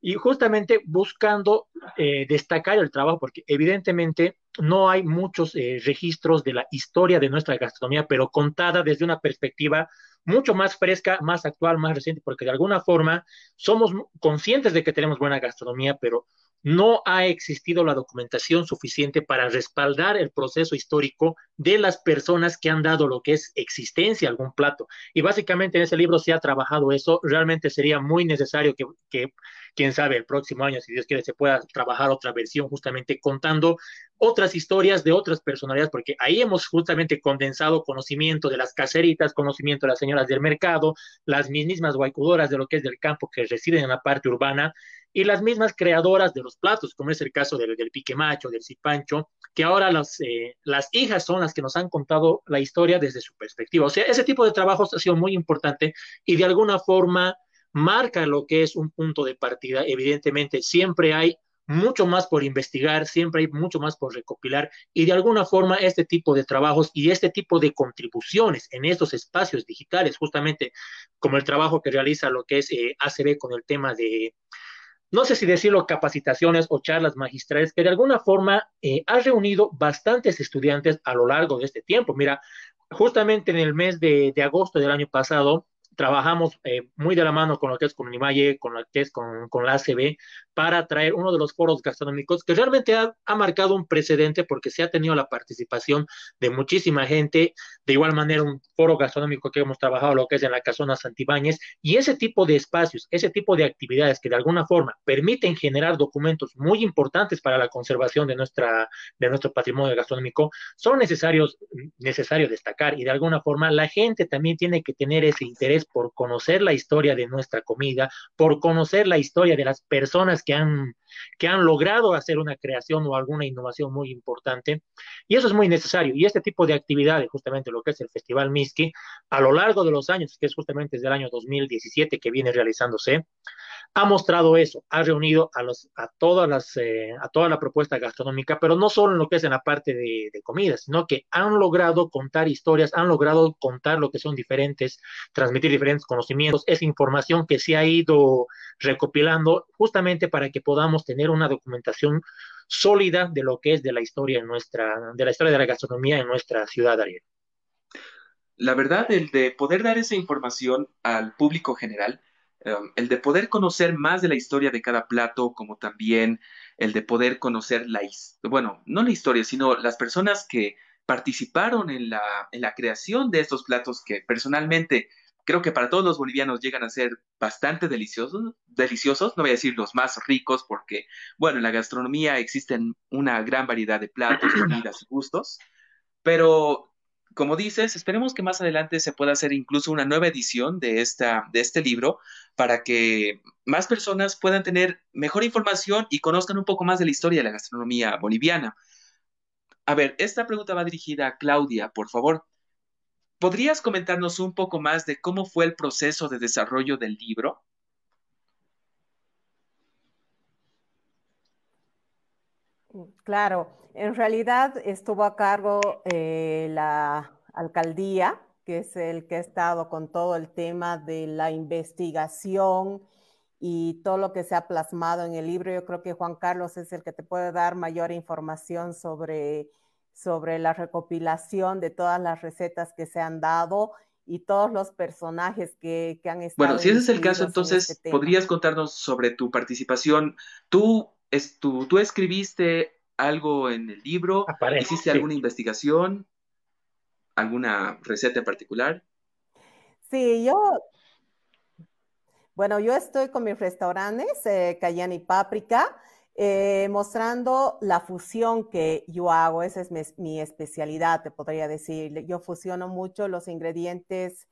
y justamente buscando eh, destacar el trabajo, porque evidentemente no hay muchos eh, registros de la historia de nuestra gastronomía, pero contada desde una perspectiva mucho más fresca, más actual, más reciente, porque de alguna forma somos conscientes de que tenemos buena gastronomía, pero no ha existido la documentación suficiente para respaldar el proceso histórico de las personas que han dado lo que es existencia a algún plato. Y básicamente en ese libro se ha trabajado eso. Realmente sería muy necesario que, que quién sabe, el próximo año, si Dios quiere, se pueda trabajar otra versión justamente contando otras historias de otras personalidades, porque ahí hemos justamente condensado conocimiento de las caseritas, conocimiento de las señoras del mercado, las mismas guaycudoras de lo que es del campo que residen en la parte urbana, y las mismas creadoras de los platos, como es el caso del, del pique macho, del cipancho, que ahora las, eh, las hijas son las que nos han contado la historia desde su perspectiva. O sea, ese tipo de trabajos ha sido muy importante y de alguna forma marca lo que es un punto de partida. Evidentemente, siempre hay mucho más por investigar, siempre hay mucho más por recopilar y de alguna forma este tipo de trabajos y este tipo de contribuciones en estos espacios digitales, justamente como el trabajo que realiza lo que es eh, ACB con el tema de no sé si decirlo, capacitaciones o charlas magistrales, que de alguna forma eh, reunido bastantes estudiantes a lo largo de este tiempo. Mira, justamente en el mes de, de agosto del año pasado, trabajamos eh, muy de la mano con lo que es con Univalle, con lo que es con, con, la ACB, para traer uno de los foros gastronómicos que realmente ha, marcado un precedente porque se ha tenido la participación de muchísima gente, de igual manera un foro gastronómico que hemos trabajado, lo que es en la Casona Santibáñez, y ese tipo de espacios, ese tipo de actividades que de alguna forma permiten generar documentos muy importantes para la conservación de, nuestra, de nuestro patrimonio gastronómico, son necesarios, necesarios destacar y de alguna forma la gente también tiene que tener ese interés por conocer la historia de nuestra comida, por conocer la historia de las personas que han, que han logrado hacer una creación o alguna innovación muy importante. Y eso es muy necesario. Y este tipo de actividades, justamente lo que es el Festival Miski, a lo largo de los años, que es justamente desde el año 2017 que viene realizándose, ha mostrado eso, ha reunido a, los, a, todas las, eh, a toda la propuesta gastronómica, pero no solo en lo que es en la parte de, comida, sino que han logrado contar historias, han logrado contar lo que son diferentes, transmitir diferentes conocimientos, esa información que se ha ido recopilando justamente para que podamos tener una documentación sólida de lo que es de la historia en nuestra, de la historia de la gastronomía en nuestra ciudad, Ariel. La verdad, el de poder dar esa información al público general, Um, el de poder conocer más de la historia de cada plato, como también el de poder conocer la, bueno, no la historia, sino las personas que participaron en la, en la creación de estos platos que personalmente creo que para todos los bolivianos llegan a ser bastante deliciosos, deliciosos, no voy a decir los más ricos porque, bueno, en la gastronomía existen una gran variedad de platos, <clears throat> comidas y gustos, pero como dices, esperemos que más adelante se pueda hacer incluso una nueva edición de, esta, de este libro para que más personas puedan tener mejor información y conozcan un poco más de la historia de la gastronomía boliviana. A ver, esta pregunta va dirigida a Claudia, por favor. ¿Podrías comentarnos un poco más de cómo fue el proceso de desarrollo del libro? Claro, en realidad estuvo a cargo eh, la alcaldía, que es el que ha estado con todo el tema de la investigación y todo lo que se ha plasmado en el libro. Yo creo que Juan Carlos es el que te puede dar mayor información sobre, sobre la recopilación de todas las recetas que se han dado y todos los personajes que, que han estado. Bueno, si ese es el caso, entonces este podrías contarnos sobre tu participación. Tú, es, tú, tú escribiste algo en el libro, hiciste alguna investigación, alguna receta en particular. Sí, yo, bueno, yo estoy con mis restaurantes, eh, Cayenne y Páprica, eh, mostrando la fusión que yo hago. Esa es mi, especialidad, te podría decir. Yo fusiono mucho los ingredientes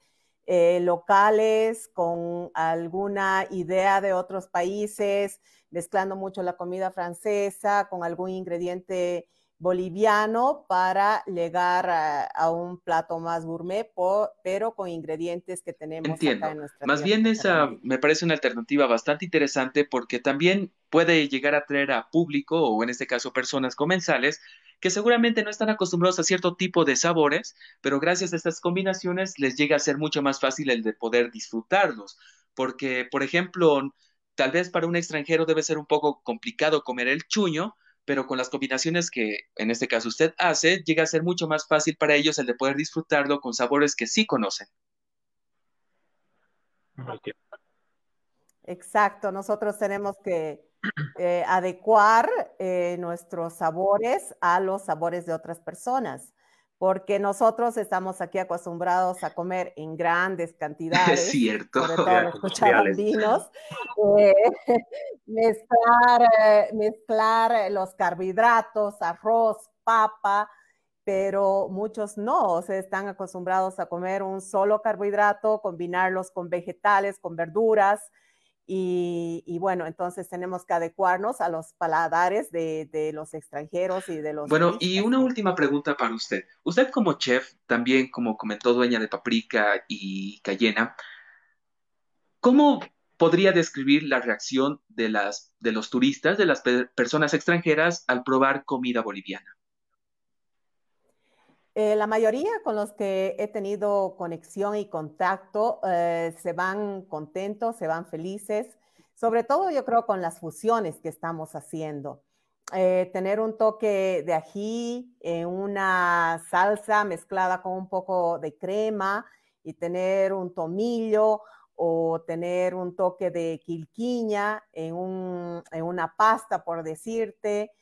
eh, locales con alguna idea de otros países, mezclando mucho la comida francesa con algún ingrediente boliviano para llegar a, un plato más gourmet, pero con ingredientes que tenemos Entiendo. en nuestra Más bien esa me parece una alternativa bastante interesante porque también puede llegar a atraer a público o en este caso personas comensales que seguramente no están acostumbrados a cierto tipo de sabores, pero gracias a estas combinaciones les llega a ser mucho más fácil el de poder disfrutarlos. Porque, por ejemplo, tal vez para un extranjero debe ser un poco complicado comer el chuño, pero con las combinaciones que en este caso usted hace, llega a ser mucho más fácil para ellos el de poder disfrutarlo con sabores que sí conocen. Exacto, nosotros tenemos que eh, adecuar eh, nuestros sabores a los sabores de otras personas porque nosotros estamos aquí acostumbrados a comer en grandes <laughs> cantidades. Es cierto. Sobre <laughs> todo los. <laughs> Eh, mezclar, eh, mezclar los carbohidratos, arroz, papa, pero muchos no, o sea, están acostumbrados a comer un solo carbohidrato, combinarlos con vegetales, con verduras, y, bueno, entonces tenemos que adecuarnos a los paladares de, los extranjeros y de los... Bueno, y una última pregunta para usted. Usted como chef, también como comentó dueña de Paprika y Cayena, ¿cómo podría describir la reacción de, las, de los turistas, de las personas extranjeras al probar comida boliviana? Eh, la mayoría con los que he tenido conexión y contacto eh, se van contentos, se van felices, sobre todo yo creo con las fusiones que estamos haciendo. Eh, tener un toque de ají en una salsa mezclada con un poco de crema y tener un tomillo o tener un toque de quilquiña en, en una pasta, por decirte,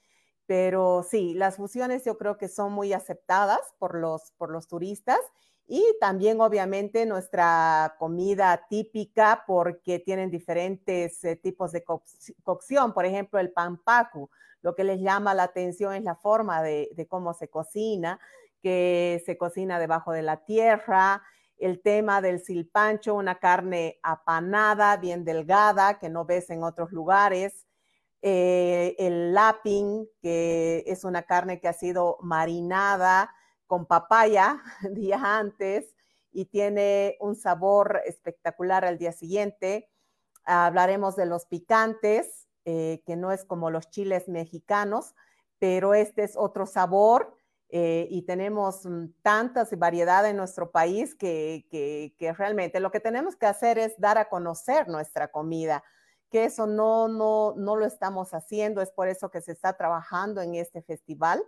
pero sí, las fusiones yo creo que son muy aceptadas por los, por los turistas y también obviamente nuestra comida típica porque tienen diferentes eh, tipos de cocción. Por ejemplo, el pan pacu, lo que les llama la atención es la forma de, de cómo se cocina, que se cocina debajo de la tierra, el tema del silpancho, una carne apanada, bien delgada, que no ves en otros lugares. Eh, el lapping, que es una carne que ha sido marinada con papaya <laughs> días antes y tiene un sabor espectacular al día siguiente. Hablaremos de los picantes, eh, que no es como los chiles mexicanos, pero este es otro sabor eh, y tenemos mm, tantas variedades en nuestro país que realmente lo que tenemos que hacer es dar a conocer nuestra comida que eso no, no, no lo estamos haciendo, es por eso que se está trabajando en este festival,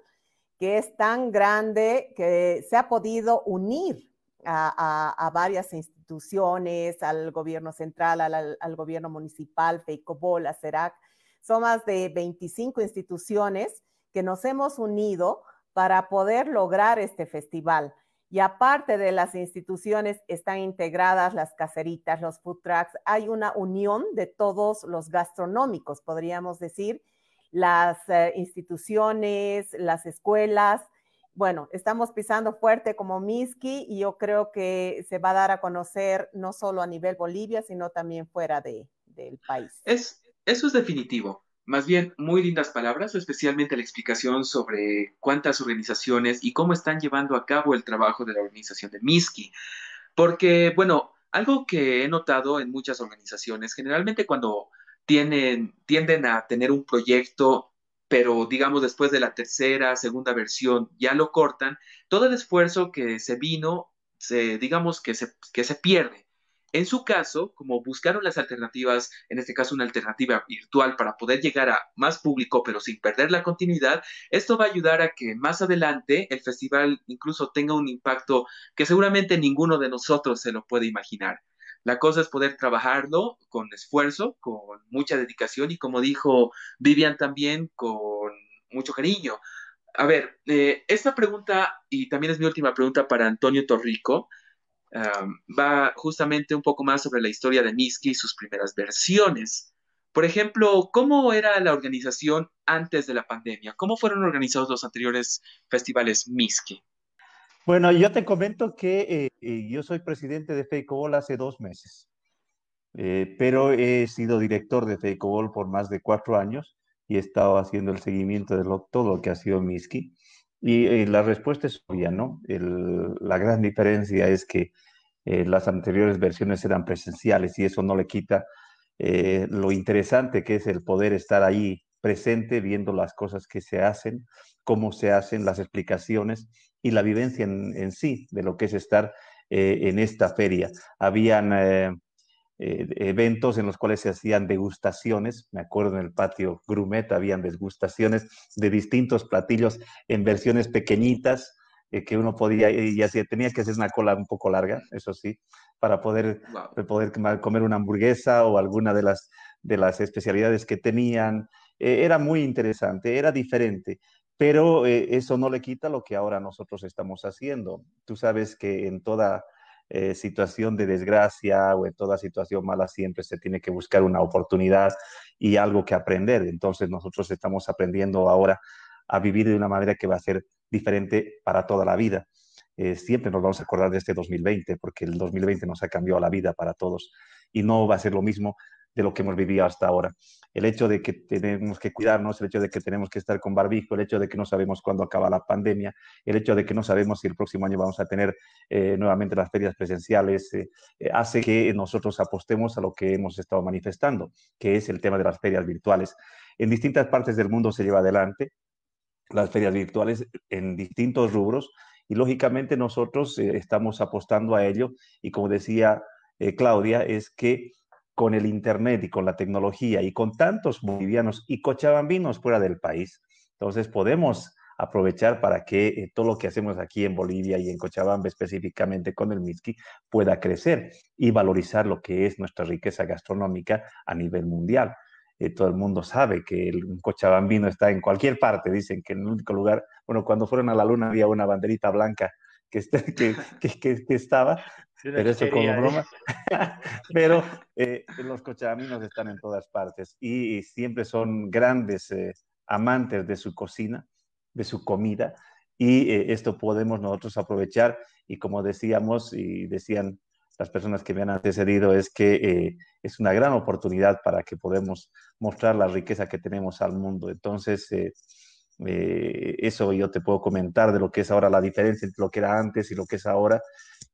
que es tan grande que se ha podido unir a, varias instituciones, al gobierno central, al, gobierno municipal, FEICOBOL, a CERAC. Son más de 25 instituciones que nos hemos unido para poder lograr este festival. Y aparte de las instituciones, están integradas las caseritas, los food trucks. Hay una unión de todos los gastronómicos, podríamos decir, las eh, instituciones, las escuelas. Bueno, estamos pisando fuerte como Miski y yo creo que se va a dar a conocer no solo a nivel Bolivia, sino también fuera de, del país. Es, eso es definitivo. Más bien, muy lindas palabras, especialmente la explicación sobre cuántas organizaciones y cómo están llevando a cabo el trabajo de la organización de Miski. Porque, bueno, algo que he notado en muchas organizaciones, generalmente cuando tienen, tienden a tener un proyecto, pero digamos después de la tercera, segunda versión, ya lo cortan, todo el esfuerzo que se vino, se, digamos que se, que se pierde En su caso, como buscaron las alternativas, en este caso una alternativa virtual para poder llegar a más público pero sin perder la continuidad, esto va a ayudar a que más adelante el festival incluso tenga un impacto que seguramente ninguno de nosotros se lo puede imaginar. La cosa es poder trabajarlo con esfuerzo, con mucha dedicación y como dijo Vivian también, con mucho cariño. A ver, eh, esta pregunta, y también es mi última pregunta para Antonio Torrico, va justamente un poco más sobre la historia de Miski y sus primeras versiones. Por ejemplo, ¿cómo era la organización antes de la pandemia? ¿Cómo fueron organizados los anteriores festivales Miski? Bueno, yo te comento que eh, eh, yo soy presidente de FEICOBOL hace dos meses, eh, pero he sido director de FEICOBOL por más de cuatro años y he estado haciendo el seguimiento de todo lo que ha sido Miski. Y la respuesta es obvia, ¿no? la gran diferencia es que las anteriores versiones eran presenciales y eso no le quita lo interesante que es el poder estar ahí presente, viendo las cosas que se hacen, cómo se hacen, las explicaciones y la vivencia en, sí de lo que es estar en esta feria. Habían eh, eventos en los cuales se hacían degustaciones. Me acuerdo en el patio Grumet habían degustaciones de distintos platillos en versiones pequeñitas eh, que uno podía, y así tenía que hacer una cola un poco larga, eso sí, para poder, poder comer una hamburguesa o alguna de las, de las especialidades que tenían. Eh, era muy interesante, era diferente pero eso no le quita lo que ahora nosotros estamos haciendo. Tú sabes que en toda eh, situación de desgracia o en toda situación mala siempre se tiene que buscar una oportunidad y algo que aprender. Entonces nosotros estamos aprendiendo ahora a vivir de una manera que va a ser diferente para toda la vida. Eh, siempre nos vamos a acordar de este 2020 porque el 2020 nos ha cambiado la vida para todos y no va a ser lo mismo de lo que hemos vivido hasta ahora. El hecho de que tenemos que cuidarnos, el hecho de que tenemos que estar con barbijo, el hecho de que no sabemos cuándo acaba la pandemia, el hecho de que no sabemos si el próximo año vamos a tener eh, nuevamente las ferias presenciales, eh, eh, hace que nosotros apostemos a lo que hemos estado manifestando, que es el tema de las ferias virtuales. En distintas partes del mundo se lleva adelante las ferias virtuales en distintos rubros y lógicamente nosotros estamos apostando a ello y como decía Claudia, es que con el Internet y con la tecnología y con tantos bolivianos y cochabambinos fuera del país, entonces podemos aprovechar para que eh, todo lo que hacemos aquí en Bolivia y en Cochabamba específicamente con el Miski pueda crecer y valorizar lo que es nuestra riqueza gastronómica a nivel mundial. Eh, todo el mundo sabe que el cochabambino está en cualquier parte, dicen que en el único lugar, bueno, cuando fueron a la luna había una banderita blanca que, <laughs> que, que, que estaba, pero eso como ¿eh? broma. <laughs> pero eh, los cochabaminos están en todas partes y, siempre son grandes eh, amantes de su cocina, de su comida, y esto podemos nosotros aprovechar. Y como decíamos y decían las personas que me han antecedido, es que es una gran oportunidad para que podamos mostrar la riqueza que tenemos al mundo. Entonces, eso yo te puedo comentar de lo que es ahora la diferencia entre lo que era antes y lo que es ahora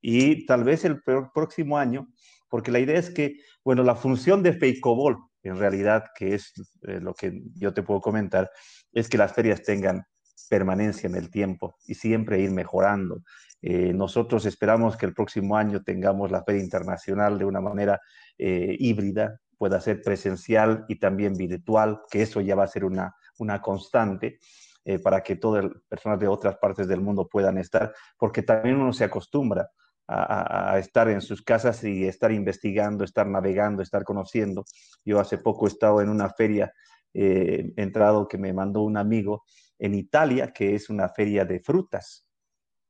y tal vez el próximo año, porque la idea es que, bueno, la función de Feicobol, en realidad, que es eh, lo que yo te puedo comentar, es que las ferias tengan permanencia en el tiempo y siempre ir mejorando. Eh, nosotros esperamos que el próximo año tengamos la Feria Internacional de una manera eh, híbrida, pueda ser presencial y también virtual, que eso ya va a ser una, una constante. para que todas las personas de otras partes del mundo puedan estar, porque también uno se acostumbra a, estar en sus casas y estar investigando, estar navegando, estar conociendo. Yo hace poco he estado en una feria, eh, entrado que me mandó un amigo en Italia, que es una feria de frutas,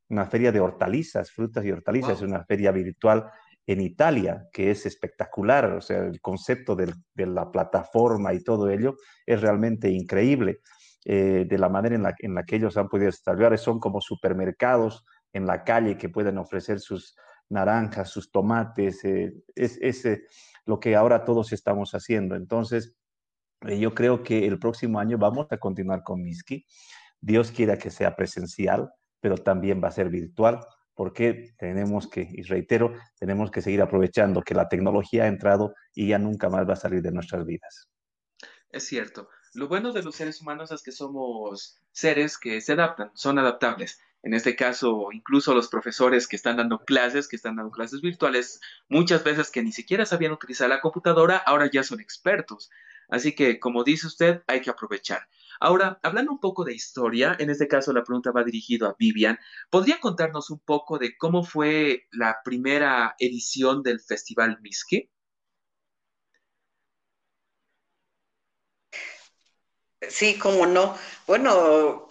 una feria de hortalizas, frutas y hortalizas, es una feria virtual en Italia, que es espectacular, o sea, el concepto de, la plataforma y todo ello es realmente increíble. Eh, de la manera en la, que ellos han podido establecer, son como supermercados en la calle que pueden ofrecer sus naranjas, sus tomates, eh, es, eh, lo que ahora todos estamos haciendo. Entonces, yo creo que el próximo año vamos a continuar con Miski. Dios quiera que sea presencial, pero también va a ser virtual, porque tenemos que, y reitero, tenemos que seguir aprovechando que la tecnología ha entrado y ya nunca más va a salir de nuestras vidas. Es cierto. Lo bueno de los seres humanos es que somos seres que se adaptan, son adaptables. en este caso, incluso los profesores que están dando clases, que están dando clases virtuales, muchas veces que ni siquiera sabían utilizar la computadora, ahora ya son expertos. Así que, como dice usted, hay que aprovechar. Ahora, hablando un poco de historia, en este caso la pregunta va dirigida a Vivian, ¿podría contarnos un poco de cómo fue la primera edición del Festival Miski? Sí, cómo no. Bueno,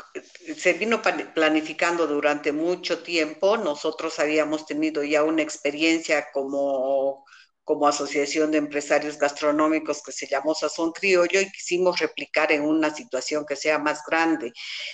se vino planificando durante mucho tiempo. Nosotros habíamos tenido ya una experiencia como, como Asociación de Empresarios Gastronómicos que se llamó Sazón Criollo y quisimos replicar en una situación que sea más grande.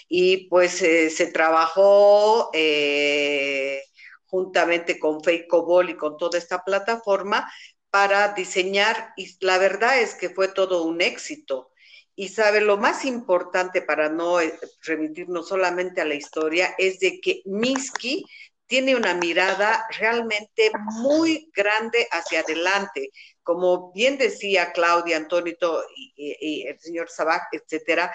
Y pues eh, se trabajó eh, juntamente con Feicobol y con toda esta plataforma para diseñar, y la verdad es que fue todo un éxito y sabe, lo más importante para no eh, remitirnos solamente a la historia es de que Miski tiene una mirada realmente muy grande hacia adelante. Como bien decía Claudia, Antonito y, el señor Sabaj, etcétera,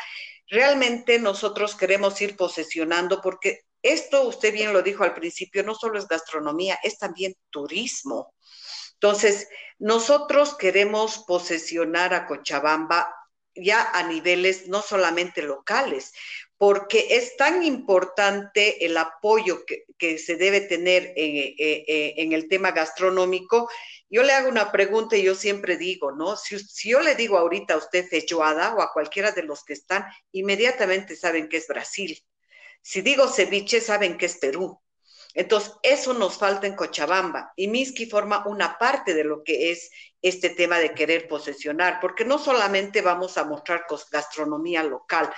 realmente nosotros queremos ir posesionando porque esto, usted bien lo dijo al principio, no solo es gastronomía, es también turismo. Entonces, nosotros queremos posesionar a Cochabamba ya a niveles no solamente locales, porque es tan importante el apoyo que, se debe tener eh, eh, eh, en, el tema gastronómico. Yo le hago una pregunta y yo siempre digo, ¿no? Si, yo le digo ahorita a usted feijoada o a cualquiera de los que están, inmediatamente saben que es Brasil. Si digo ceviche, saben que es Perú. Entonces, eso nos falta en Cochabamba y Miski forma una parte de lo que es este tema de querer posesionar, porque no solamente vamos a mostrar gastronomía local,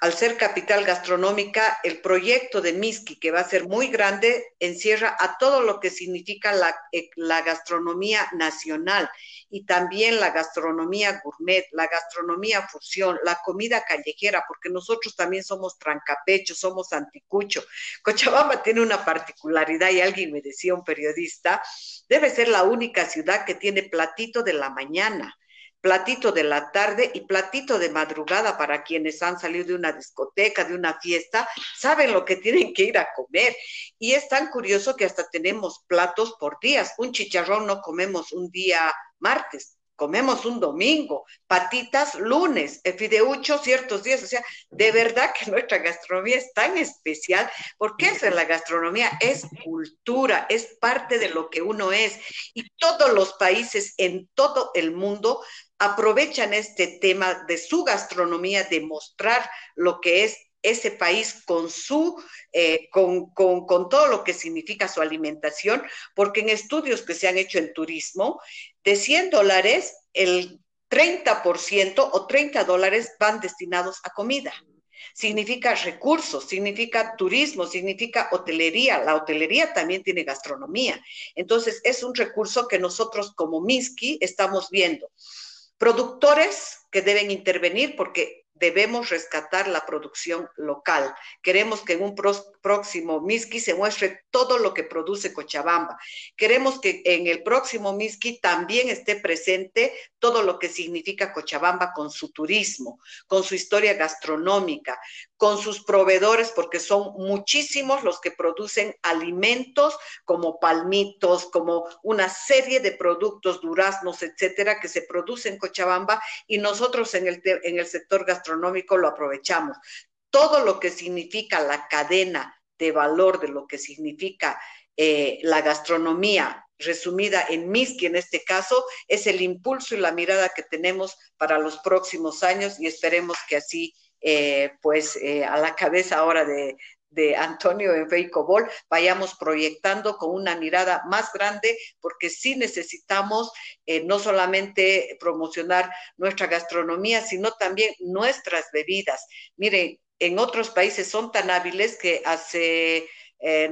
al ser capital gastronómica, el proyecto de Miski, que va a ser muy grande, encierra a todo lo que significa la, eh, la, gastronomía nacional y también la gastronomía gourmet, la gastronomía fusión, la comida callejera, porque nosotros también somos trancapecho, somos anticucho. Cochabamba tiene una particularidad y alguien me decía, un periodista, debe ser la única ciudad que tiene platito de la mañana platito de la tarde y platito de madrugada para quienes han salido de una discoteca, de una fiesta, saben lo que tienen que ir a comer. Y es tan curioso que hasta tenemos platos por días. Un chicharrón no comemos un día martes, comemos un domingo, patitas lunes, fideucho ciertos días, o sea, de verdad que nuestra gastronomía es tan especial, porque eso en la gastronomía es cultura, es parte de lo que uno es, y todos los países en todo el mundo aprovechan este tema de su gastronomía, de mostrar lo que es ese país con su, eh, con, con, todo lo que significa su alimentación, porque en estudios que se han hecho en turismo, de 100 dólares, el 30% o 30 dólares van destinados a comida. Significa recursos, significa turismo, significa hotelería. La hotelería también tiene gastronomía. Entonces, es un recurso que nosotros como Miski estamos viendo. Productores que deben intervenir porque debemos rescatar la producción local. Queremos que en un próximo Miski se muestre todo lo que produce Cochabamba. Queremos que en el próximo Miski también esté presente todo lo que significa Cochabamba con su turismo, con su historia gastronómica, con sus proveedores, porque son muchísimos los que producen alimentos como palmitos, como una serie de productos, duraznos, etcétera, que se producen en Cochabamba y nosotros en el, en el sector gastronómico lo aprovechamos. Todo lo que significa la cadena de valor de lo que significa eh, la gastronomía, resumida en Miski en este caso, es el impulso y la mirada que tenemos para los próximos años y esperemos que así eh, pues eh, a la cabeza ahora de, Antonio en Feicobol, vayamos proyectando con una mirada más grande, porque sí necesitamos eh, no solamente promocionar nuestra gastronomía, sino también nuestras bebidas. Mire, en otros países son tan hábiles que hace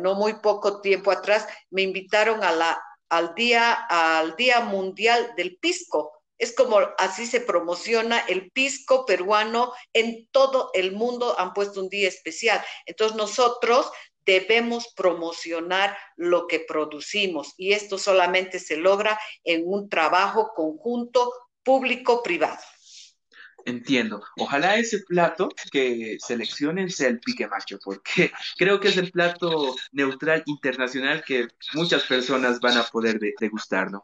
no muy poco tiempo atrás me invitaron a la, al, día, al Día Mundial del Pisco es como así se promociona el pisco peruano en todo el mundo, han puesto un día especial. Entonces nosotros debemos promocionar lo que producimos y esto solamente se logra en un trabajo conjunto público-privado. Entiendo. Ojalá ese plato que seleccionen sea el pique macho, porque <laughs> creo que es el plato neutral internacional que muchas personas van a poder degustar, ¿no?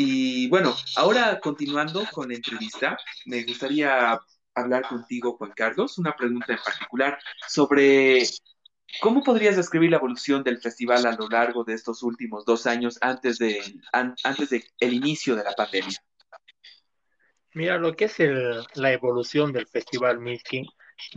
Y bueno, ahora continuando con la entrevista, me gustaría hablar contigo, Juan Carlos, una pregunta en particular sobre cómo podrías describir la evolución del festival a lo largo de estos últimos dos años antes de, antes de el inicio de la pandemia. Mira, lo que es la evolución del Festival Milky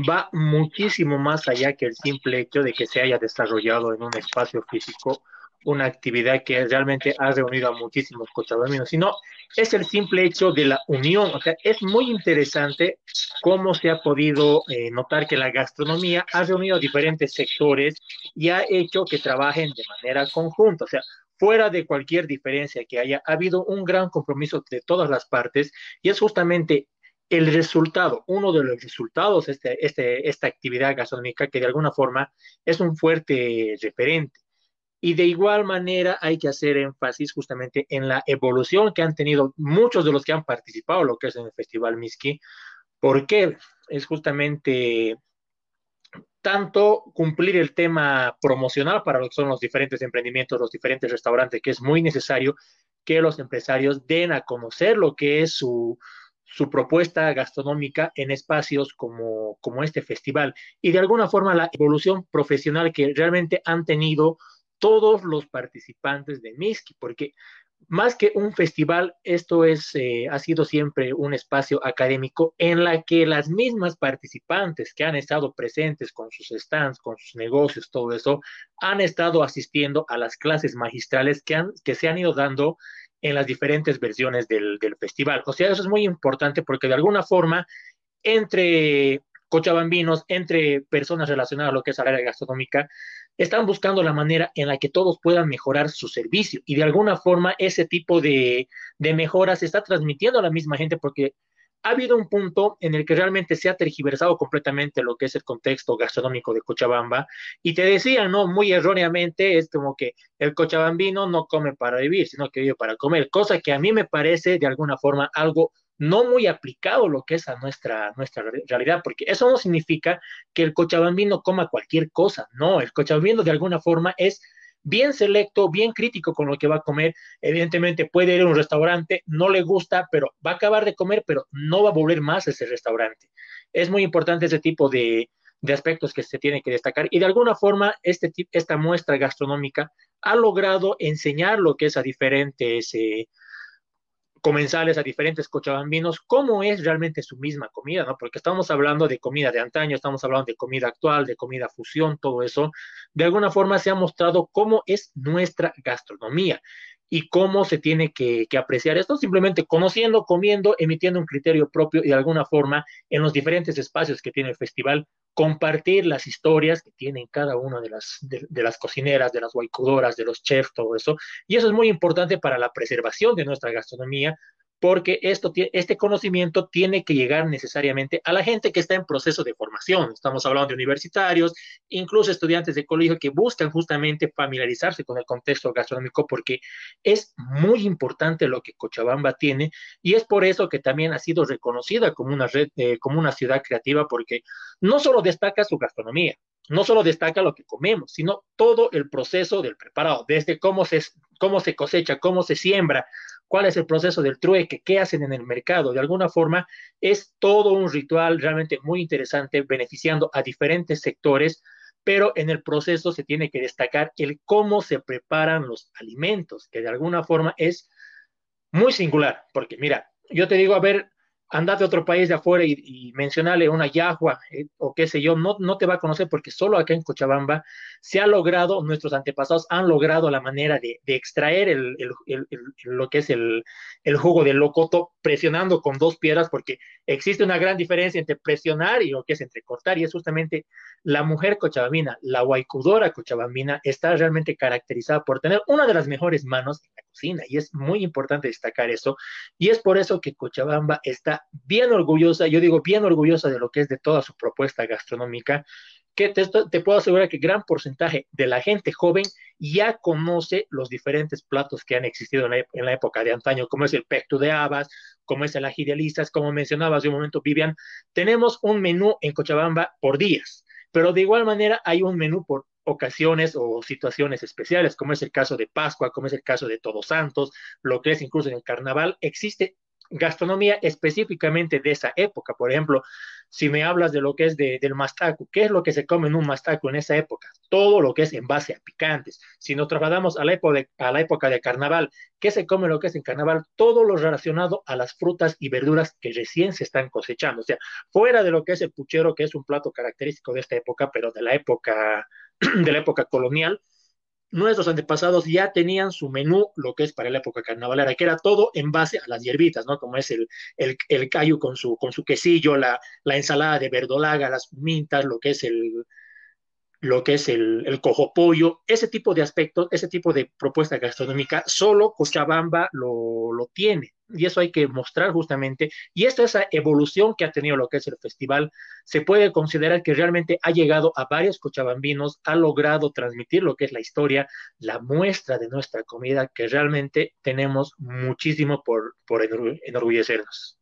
va muchísimo más allá que el simple hecho de que se haya desarrollado en un espacio físico una actividad que realmente ha reunido a muchísimos cochabaminos, sino es el simple hecho de la unión. O sea, es muy interesante cómo se ha podido eh, notar que la gastronomía ha reunido a diferentes sectores y ha hecho que trabajen de manera conjunta. O sea, fuera de cualquier diferencia que haya, ha habido un gran compromiso de todas las partes y es justamente el resultado, uno de los resultados este, este, esta actividad gastronómica que de alguna forma es un fuerte referente. Y de igual manera hay que hacer énfasis justamente en la evolución que han tenido muchos de los que han participado, lo que es el Festival Miski, porque es justamente tanto cumplir el tema promocional para lo que son los diferentes emprendimientos, los diferentes restaurantes, que es muy necesario que los empresarios den a conocer lo que es su, propuesta gastronómica en espacios como, como este festival. Y de alguna forma la evolución profesional que realmente han tenido todos los participantes de Miski, porque más que un festival, esto es, eh, ha sido siempre un espacio académico en la que las mismas participantes que han estado presentes con sus stands, con sus negocios, todo eso, han estado asistiendo a las clases magistrales que, han, que se han ido dando en las diferentes versiones del, festival. O sea, eso es muy importante porque de alguna forma, entre cochabambinos, entre personas relacionadas a lo que es la área gastronómica, están buscando la manera en la que todos puedan mejorar su servicio y de alguna forma ese tipo de, de mejoras se está transmitiendo a la misma gente porque ha habido un punto en el que realmente se ha tergiversado completamente lo que es el contexto gastronómico de Cochabamba y te decían, ¿no? Muy erróneamente es como que el cochabambino no come para vivir, sino que vive para comer, cosa que a mí me parece de alguna forma algo no muy aplicado lo que es a nuestra, nuestra realidad, porque eso no significa que el cochabambino coma cualquier cosa, no, el cochabambino de alguna forma es bien selecto, bien crítico con lo que va a comer. Evidentemente puede ir a un restaurante, no le gusta, pero va a acabar de comer, pero no va a volver más a ese restaurante. Es muy importante ese tipo de, aspectos que se tiene que destacar. Y de alguna forma, este, esta muestra gastronómica ha logrado enseñar lo que es a diferentes eh, comensales, a diferentes cochabambinos, cómo es realmente su misma comida, ¿no? Porque estamos hablando de comida de antaño, estamos hablando de comida actual, de comida fusión, todo eso. De alguna forma se ha mostrado cómo es nuestra gastronomía y cómo se tiene que, apreciar esto, simplemente conociendo, comiendo, emitiendo un criterio propio y de alguna forma en los diferentes espacios que tiene el festival, compartir las historias que tienen cada una de las, de, de las cocineras, de las guaycudoras, de los chefs, todo eso. Y eso es muy importante para la preservación de nuestra gastronomía, porque esto, este conocimiento tiene que llegar necesariamente a la gente que está en proceso de formación. Estamos hablando de universitarios, incluso estudiantes de colegio que buscan justamente familiarizarse con el contexto gastronómico porque es muy importante lo que Cochabamba tiene y es por eso que también ha sido reconocida como una eh, ciudad creativa porque no solo destaca su gastronomía, no solo destaca lo que comemos, sino todo el proceso del preparado, desde cómo se, cómo se cosecha, cómo se siembra, cuál es el proceso del trueque, qué hacen en el mercado. De alguna forma, es todo un ritual realmente muy interesante, beneficiando a diferentes sectores, pero en el proceso se tiene que destacar el cómo se preparan los alimentos, que de alguna forma es muy singular, porque mira, yo te digo, a ver, andate a otro país de afuera y, y mencionarle una yagua eh, o qué sé yo, no, no te va a conocer porque solo acá en Cochabamba se ha logrado, nuestros antepasados han logrado la manera de, extraer el, el, lo que es el, jugo del locoto presionando con dos piedras porque existe una gran diferencia entre presionar y lo que es entre cortar y es justamente la mujer cochabambina, la guaycudora cochabambina está realmente caracterizada por tener una de las mejores manos cocina y es muy importante destacar eso y es por eso que Cochabamba está bien orgullosa, yo digo bien orgullosa de lo que es de toda su propuesta gastronómica que te, puedo asegurar que gran porcentaje de la gente joven ya conoce los diferentes platos que han existido en la, época de antaño, como es el pecto de habas, como es el ají de como mencionaba hace un momento Vivian. Tenemos un menú en Cochabamba por días, pero de igual manera hay un menú por ocasiones o situaciones especiales, como es el caso de Pascua, como es el caso de Todos Santos, lo que es incluso en el carnaval, existe gastronomía específicamente de esa época. Por ejemplo, si me hablas de lo que es del mastaco, ¿qué es lo que se come en un mastaco en esa época? Todo lo que es en base a picantes. Si nos trasladamos a la, época de, a la época de carnaval, ¿qué se come lo que es en carnaval? Todo lo relacionado a las frutas y verduras que recién se están cosechando. O sea, fuera de lo que es el puchero, que es un plato característico de esta época, pero de la época, <clears throat> de la época colonial, nuestros antepasados ya tenían su menú, lo que es para la época carnavalera, que era todo en base a las hierbitas, ¿no? Como es el, el, el con su, con su quesillo, la, la ensalada de verdolaga, las mintas, lo que es el, lo que es el, el cojo pollo, ese tipo de aspectos, ese tipo de propuesta gastronómica, solo Cochabamba lo, lo tiene. Y eso hay que mostrar justamente. Y esta esa evolución que ha tenido lo que es el festival, se puede considerar que realmente ha llegado a varios cochabambinos, ha logrado transmitir lo que es la historia, la muestra de nuestra comida, que realmente tenemos muchísimo por, por enorgullecernos.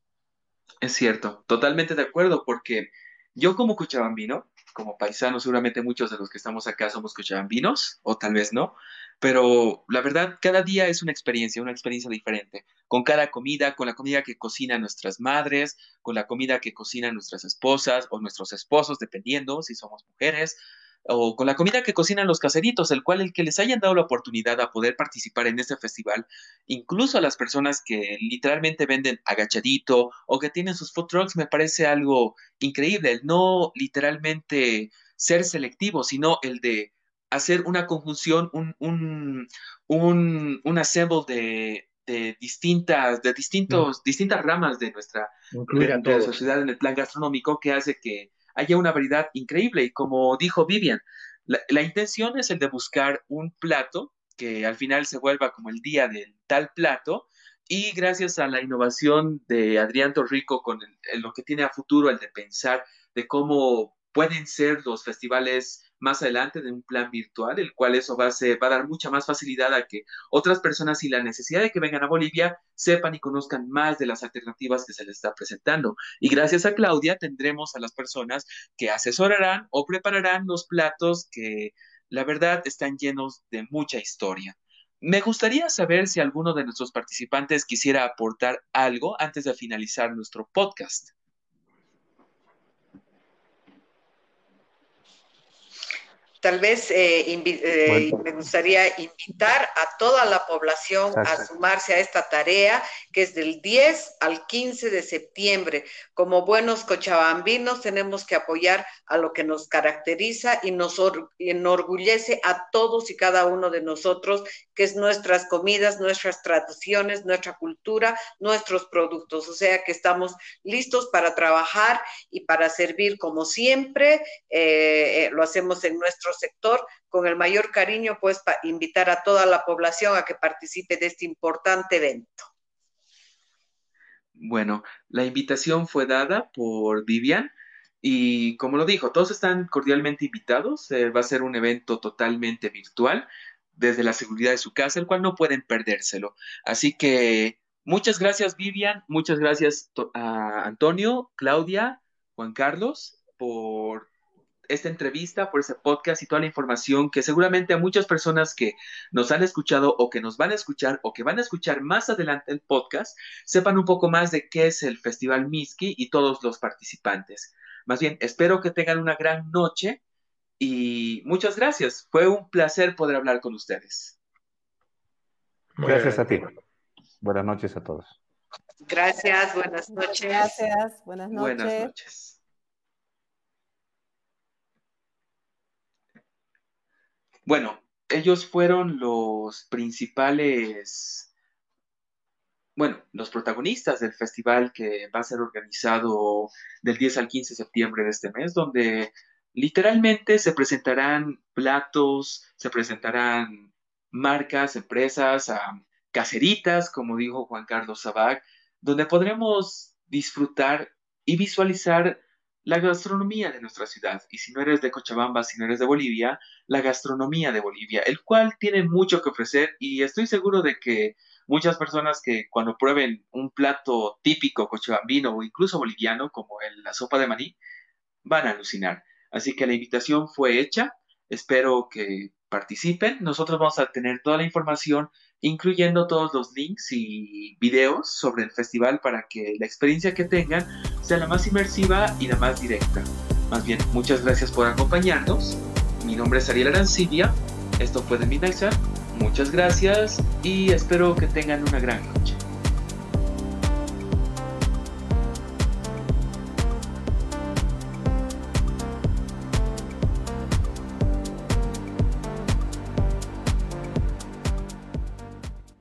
Es cierto, totalmente de acuerdo, porque yo como cochabambino, como paisano, seguramente muchos de los que estamos acá somos cochabambinos, o tal vez no, pero la verdad, cada día es una experiencia, una experiencia diferente, con cada comida, con la comida que cocinan nuestras madres, con la comida que cocinan nuestras esposas o nuestros esposos, dependiendo si somos mujeres, o con la comida que cocinan los caseritos, el cual el que les hayan dado la oportunidad a poder participar en este festival, incluso a las personas que literalmente venden agachadito o que tienen sus food trucks, me parece algo increíble, no literalmente ser selectivo, sino el de hacer una conjunción, un, un, un, un assemble de, de distintas, de distintos, distintas ramas de nuestra, de sociedad en el plan gastronómico que hace que haya una variedad increíble. Y como dijo Vivian, la, intención es el de buscar un plato que al final se vuelva como el día del tal plato. Y gracias a la innovación de Adrián Torrico con lo que tiene a futuro, el de pensar de cómo pueden ser los festivales más adelante de un plan virtual, el cual eso va a, va a dar mucha más facilidad a que otras personas y la necesidad de que vengan a Bolivia sepan y conozcan más de las alternativas que se les está presentando. Y gracias a Claudia tendremos a las personas que asesorarán o prepararán los platos que la verdad están llenos de mucha historia. Me gustaría saber si alguno de nuestros participantes quisiera aportar algo antes de finalizar nuestro podcast. Tal vez eh, eh, me gustaría invitar a toda la población a sumarse a esta tarea que es del 10 al 15 de septiembre. Como buenos cochabambinos tenemos que apoyar a lo que nos caracteriza y nos enorgullece a todos y cada uno de nosotros, que es nuestras comidas, nuestras tradiciones, nuestra cultura, nuestros productos. O sea que estamos listos para trabajar y para servir como siempre. Eh, lo hacemos en nuestro sector, con el mayor cariño, pues, para invitar a toda la población a que participe de este importante evento. Bueno, la invitación fue dada por Vivian y como lo dijo, todos están cordialmente invitados. Eh, va a ser un evento totalmente virtual desde la seguridad de su casa, el cual no pueden perdérselo. Así que muchas gracias Vivian, muchas gracias a Antonio, Claudia, Juan Carlos por esta entrevista, por ese podcast y toda la información que seguramente a muchas personas que nos han escuchado o que nos van a escuchar o que van a escuchar más adelante el podcast sepan un poco más de qué es el Festival Miski y todos los participantes. Más bien, espero que tengan una gran noche y muchas gracias. Fue un placer poder hablar con ustedes. Gracias a ti. Buenas noches a todos. Gracias, buenas noches. Gracias, buenas noches. Buenas noches. Bueno, ellos fueron los principales, bueno, los protagonistas del festival que va a ser organizado del 10 al 15 de septiembre de este mes, donde literalmente se presentarán platos, se presentarán marcas, empresas, caseritas, como dijo Juan Carlos Sabac, donde podremos disfrutar y visualizar la gastronomía de nuestra ciudad. Y si no eres de Cochabamba, si no eres de Bolivia, la gastronomía de Bolivia, el cual tiene mucho que ofrecer y estoy seguro de que muchas personas que cuando prueben un plato típico cochabambino o incluso boliviano como la sopa de maní, van a alucinar. Así que la invitación fue hecha. Espero que participen. Nosotros vamos a tener toda la información, incluyendo todos los links y videos sobre el festival para que la experiencia que tengan sea la más inmersiva y la más directa. Más bien, muchas gracias por acompañarnos. Mi nombre es Ariel Arancibia. Esto fue de Midnight. Muchas gracias y espero que tengan una gran noche.